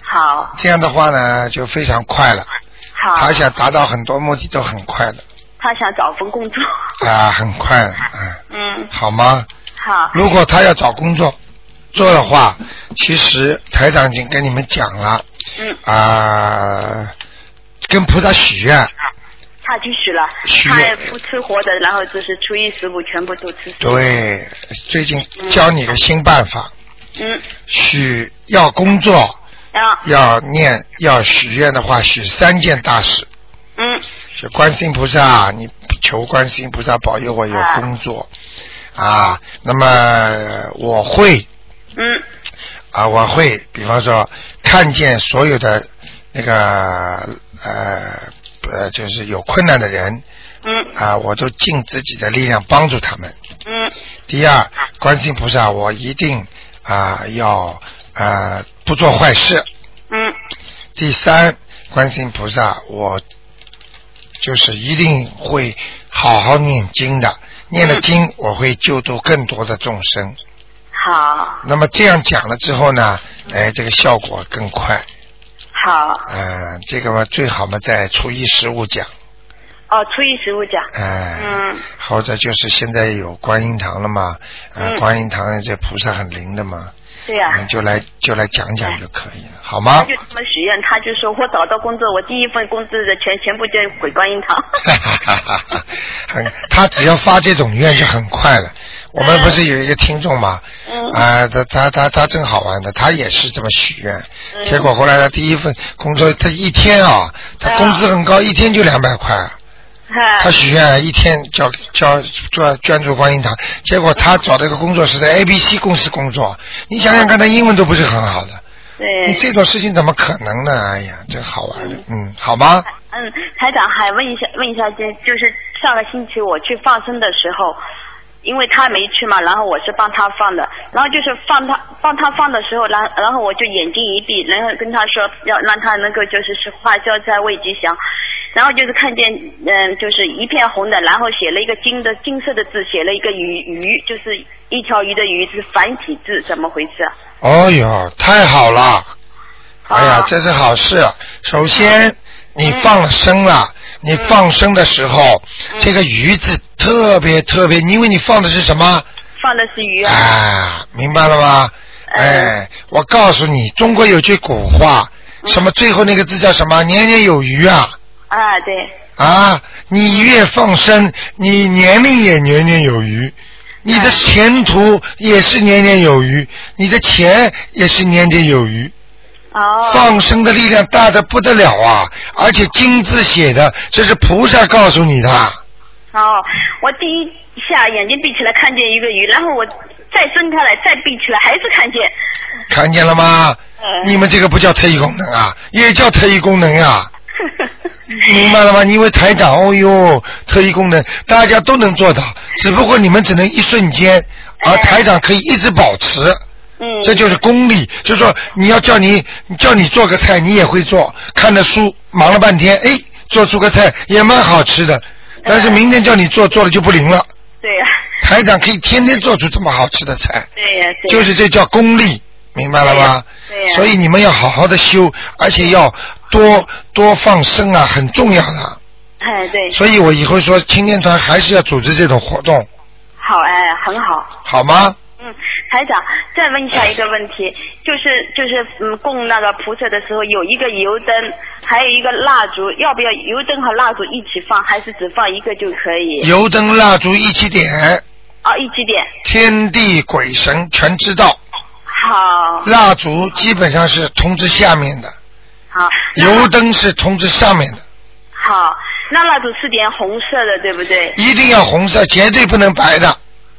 好。这样的话呢，就非常快了。好。他想达到很多目的都很快的他想找份工作。啊，很快了，啊，嗯嗯，好吗？好，如果他要找工作做的话，其实台长已经跟你们讲了嗯，啊、跟菩萨许愿，他去许了，许他也不吃活的，然后就是初一十五全部都吃素。对，最近教你个新办法，嗯，许要工作要，要念要许愿的话，许三件大事。嗯，就观世音菩萨，你求观世音菩萨保佑我有工作。啊。那么我会嗯，啊，我会，比方说看见所有的那个呃呃，就是有困难的人嗯，啊，我都尽自己的力量帮助他们。嗯，第二，观世音菩萨，我一定啊要啊不做坏事。嗯，第三，观世音菩萨，我就是一定会好好念经的，念了经我会救度更多的众生。好，那么这样讲了之后呢，哎，这个效果更快。好，嗯、这个嘛最好嘛在初一十五讲，哦，初一十五讲。哎、嗯，或者就是现在有观音堂了嘛，呃，嗯观音堂这菩萨很灵的嘛，对呀、你就来就来讲讲就可以了，好吗他吗？就这么许愿，他就说我找到工作，我第一份工资的全全部就回观音堂。很，他只要发这种愿就很快了。我们不是有一个听众嘛？嗯啊，他他他他真好玩的，他也是这么许愿，嗯结果后来他第一份工作，他一天啊，他工资很高，一天就两百块。他许愿一天交交捐捐助观音堂，结果他找的一个工作是在 ABC 公司工作，你想想看，他英文都不是很好的，对。你这种事情怎么可能呢？哎呀，真好玩的，嗯，好吗？嗯，台长还问一下，问一下，就就是上个星期我去放生的时候，因为他没去嘛，然后我是帮他放的，然后就是放他帮他放的时候，然然后我就眼睛一闭，然后跟他说要让他能够就是是花消灾慰吉祥，然后就是看见嗯就是一片红的，然后写了一个金的金色的字，写了一个鱼鱼，就是一条鱼的鱼是繁体字，怎么回事啊？哦哟，太好了！哎呀啊，这是好事。首先，你放了生了，你嗯放生的时候，这个鱼字特别特别，因为你放的是什么？放的是鱼啊。啊，明白了吗？嗯哎，我告诉你，中国有句古话，嗯什么最后那个字叫什么？年年有余啊！啊，对。啊，你越放生，你年龄也年年有余，你的前途也是年年有余，你的钱也是年年有余。哦。放生的力量大的不得了啊！而且金字写的，这是菩萨告诉你的。哦，我第一下眼睛闭起来看见一个鱼，然后我再睁开来再闭起来还是看见。看见了吗？嗯你们这个不叫特异功能啊，也叫特异功能呀、明白了吗？因为台长，哦哟，特异功能大家都能做到，只不过你们只能一瞬间，而台长可以一直保持。嗯。这就是功力，就是说你要叫你叫你做个菜，你也会做，看着书忙了半天，哎，做出个菜也蛮好吃的，但是明天叫你做，做了就不灵了。对呀、台长可以天天做出这么好吃的菜，对呀、对呀就是这叫功力，明白了吧？对呀、所以你们要好好的修，而且要多多放生啊，很重要的。哎，对。所以我以后说青年团还是要组织这种活动，好哎，很好。好吗？嗯，台长，再问一下一个问题，就是就是嗯，供那个菩萨的时候有一个油灯，还有一个蜡烛，要不要油灯和蜡烛一起放，还是只放一个就可以？油灯蜡烛一起点，哦，一起点。天地鬼神全知道。好。蜡烛基本上是通知下面的，好。油灯是通知上面的，好，那蜡烛是点红色的，对不对？一定要红色，绝对不能白的，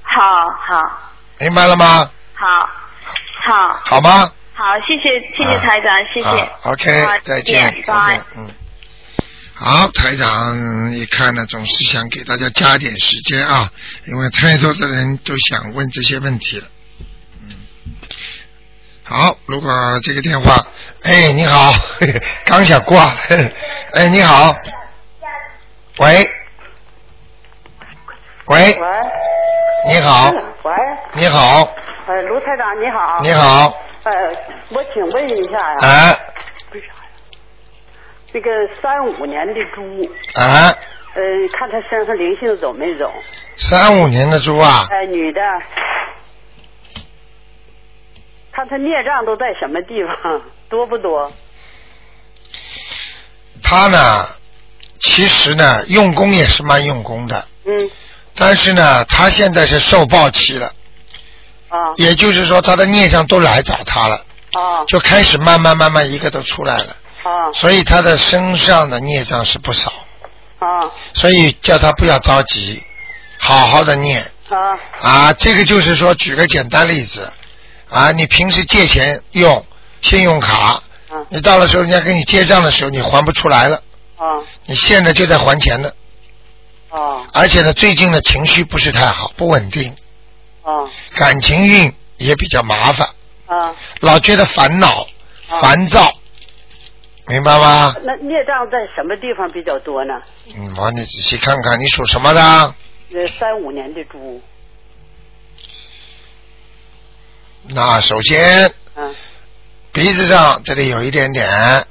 好好明白了吗？好。好。好吗？好，谢谢谢谢台长，谢谢。好，OK，好再见，再拜见，嗯。好，台长一看呢，总是想给大家加点时间啊，因为太多的人都想问这些问题了。嗯，好，如果这个电话，哎，你好，刚想挂了，哎，你好，喂，喂，喂，你好，喂，你好，呃，卢台长你好。你好。呃，我请问一下呀。哎。这个三五年的猪，啊，呃，看他身上灵性走没走？三五年的猪啊，哎，女的，看他孽障都在什么地方，多不多？他呢，其实呢，用功也是蛮用功的，嗯，但是呢，他现在是受报期了，啊也就是说他的孽障都来找他了，啊就开始慢慢慢慢一个都出来了，啊所以他的身上的孽障是不少，啊所以叫他不要着急，好好的念。啊啊。这个就是说，举个简单例子。啊，你平时借钱用信用卡，啊你到了时候人家给你结账的时候，你还不出来了，啊你现在就在还钱呢，啊而且呢，最近的情绪不是太好，不稳定，啊感情运也比较麻烦，啊！老觉得烦恼、啊烦躁，明白吗？那孽障在什么地方比较多呢？嗯，我你仔细看看，你属什么的？呃，三五年的猪，那首先嗯。鼻子上这里有一点点，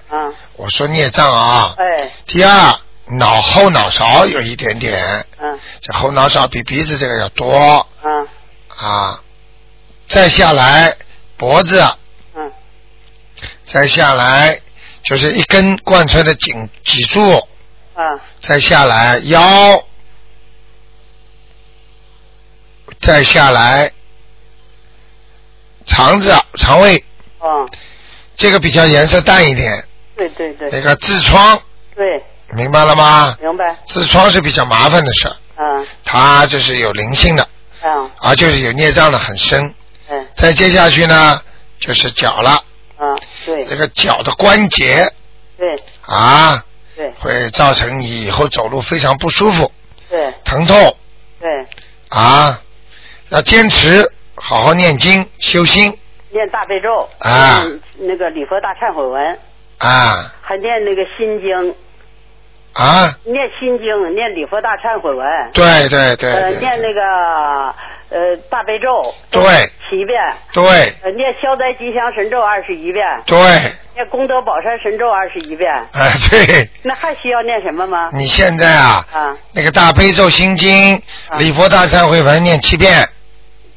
嗯，我说孽障啊。哎，第二，脑后脑勺有一点点，嗯。这后脑勺比鼻子这个要多。嗯。啊。再下来脖子，嗯。再下来就是一根贯穿的颈脊柱，嗯。再下来腰，再下来肠子、肠胃，嗯，这个比较颜色淡一点。对对对。那个痔疮，对，明白了吗？明白，痔疮是比较麻烦的事儿，嗯。它就是有灵性的，嗯。啊，就是有孽障的很深。嗯。再接下去呢，就是脚了，啊，对。这个脚的关节对。啊，对。会造成你以后走路非常不舒服、对。疼痛对，啊。要坚持好好念经修心。念大悲咒啊。那个礼佛大忏悔文，啊。还念那个心经，啊！念心经，念礼佛大忏悔文，对对对呃，念那个呃大悲咒对。七遍，对。呃，念消灾吉祥神咒二十一遍，对，念功德宝山神咒二十一遍，哎对，那还需要念什么吗？你现在啊，啊，那个大悲咒心经、啊。礼佛大忏悔文念七遍。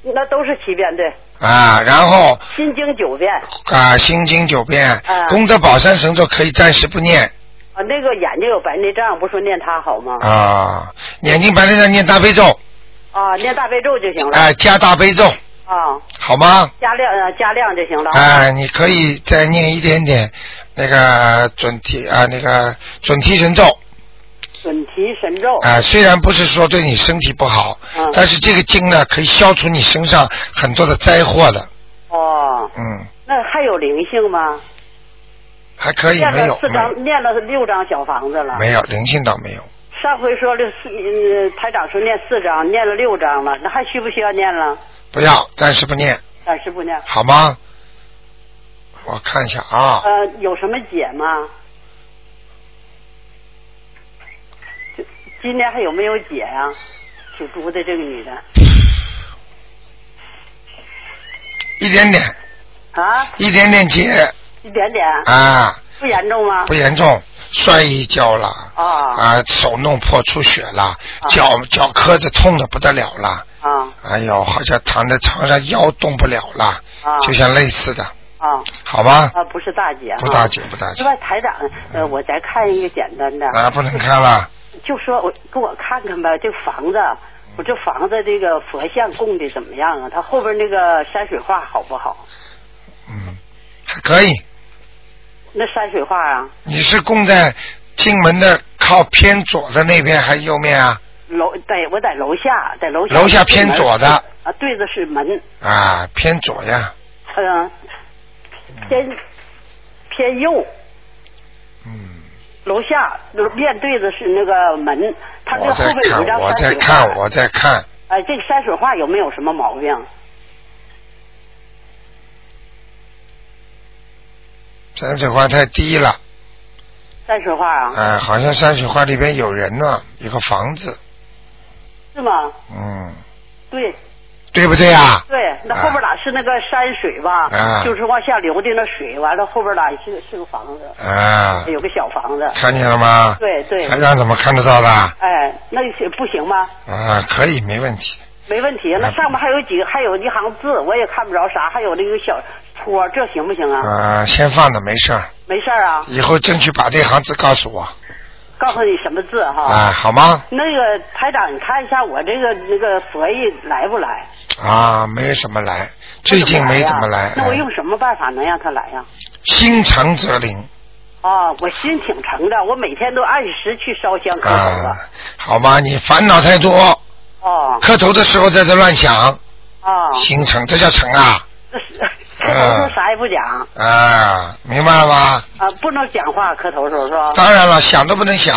那都是七遍，对，啊，然后心经九遍，啊心经九遍。啊，功德宝山神咒可以暂时不念啊，那个眼睛有白内障，不说念它好吗？啊，眼睛白内障念大悲咒，啊，念大悲咒就行了。哎，加大悲咒啊，好吗？加量呃加量就行了。哎，你可以再念一点点那个准提啊，那个准提神咒准提神咒。啊，虽然不是说对你身体不好，嗯但是这个经呢可以消除你身上很多的灾祸的，哦，嗯，那还有灵性吗？还可以没有四张，念了六张小房子了。没有灵性倒没有，上回说的四，呃，台长说念四张，念了六张了，那还需不需要念了？不要暂时不念，暂时不念。好吗？我看一下啊，呃，有什么解吗？就今年还有没有解呀、属猪的这个女的一点点啊，一点点结一点点，啊，不严重吗？不严重，摔一跤了。啊啊，手弄破出血了，脚脚磕着痛的不得了了，啊哎呦，好像躺在床上腰动不了了，啊就像类似的，啊好吧？啊，不是大姐，不大姐不大姐。另外，台长，呃，我再看一个简单的，啊，不能看了，就说我给我看看吧，这房子，我这房子这个佛像供的怎么样啊？它后边那个山水画好不好？嗯，还可以。那山水画啊，你是供在进门的靠偏左的那边还是右面啊？楼在我在楼下，在楼下楼下偏左的啊，对着是门，啊，偏左呀，嗯、偏偏右。嗯，楼下面对的是那个门，它这后边有张我山水画。在看，我在看，哎，这个山水画有没有什么毛病？山水画太低了，山水画啊，哎，好像山水画里边有人呢，有个房子，是吗？嗯，对，对不对啊？对，那后边哪是那个山水吧？啊就是往下流的那水，完了后边哪是是个房子，啊，有个小房子。看见了吗？对对。台长怎么看得到的？哎，那不行吗？啊，可以，没问题。没问题，那上面还有几个，还有一行字，我也看不着啥，还有那个小戳，这行不行啊？啊，先放着，没事儿。没事儿啊，以后争取把这行字告诉我告诉你什么字哈。啊，好吗？那个台长，你看一下我这个那个佛爷来不来？啊，没什么来，最近没怎么来。那我哎用什么办法能让他来呀、心诚则灵啊？我心挺诚的，我每天都按时去烧香磕头的。啊，好吗？你烦恼太多，哦磕头的时候在这乱想，啊，心诚，这叫诚啊这是磕头时候啥也不讲啊，明白了吗？啊，不能讲话，磕头时候是吧？当然了，想都不能想，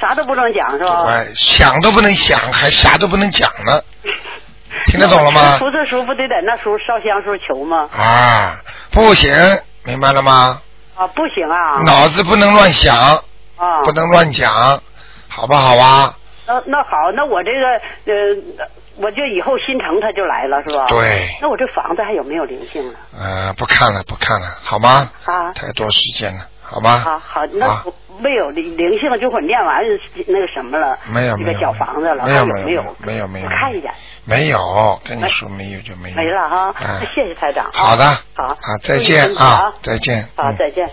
啥都不能讲是吧？哎，想都不能想，还啥都不能讲呢，听得懂了吗？菩萨时候不得在那时候烧香时候求吗？啊，不行，明白了吗？啊，不行啊。脑子不能乱想，啊。不能乱讲，好不好啊？那那好，那我这个呃，我就以后心疼他就来了是吧？对。那我这房子还有没有灵性了？呃，不看了，不看了，好吗？啊。太多时间了，好吗？好，好，那啊没有灵灵性，就我念完那个什么了，没有没有这个小房子了，还没有没有没有？没有我看一眼，没有，跟你说没有就没有。没了哈。嗯那谢谢台长啊。好的。好。啊，再见啊，再见。好，嗯再见。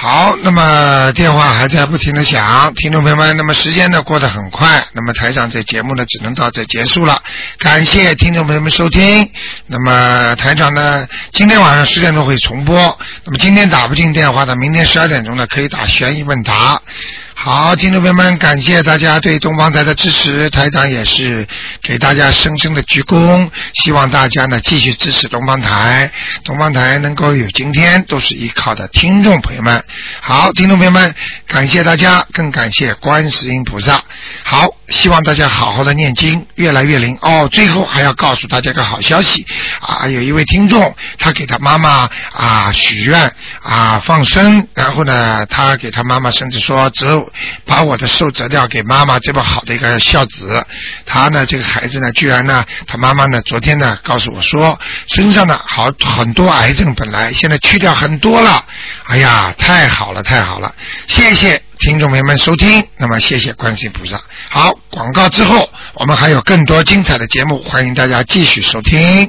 好，那么电话还在不停的响，听众朋友们，那么时间呢过得很快，那么台长这节目呢只能到这结束了，感谢听众朋友们收听。那么台长呢今天晚上十点钟会重播，那么今天打不进电话的，明天十二点钟呢可以打悬疑问答。好，听众朋友们，感谢大家对东方台的支持，台长也是给大家深深的鞠躬，希望大家呢继续支持东方台，东方台能够有今天，都是依靠的听众朋友们。好，听众朋友们，感谢大家，更感谢观世音菩萨。好，希望大家好好的念经，越来越灵哦。最后还要告诉大家个好消息啊，有一位听众，他给他妈妈啊许愿啊放生，然后呢，他给他妈妈甚至说把我的寿折掉给妈妈这么好的一个孝子。他呢，这个孩子呢，居然呢，他妈妈呢，昨天呢告诉我说，身上呢好很多癌症，本来现在去掉很多了。哎呀，太好了，太好了！谢谢听众朋友们收听，那么谢谢观世音菩萨。好，广告之后，我们还有更多精彩的节目，欢迎大家继续收听。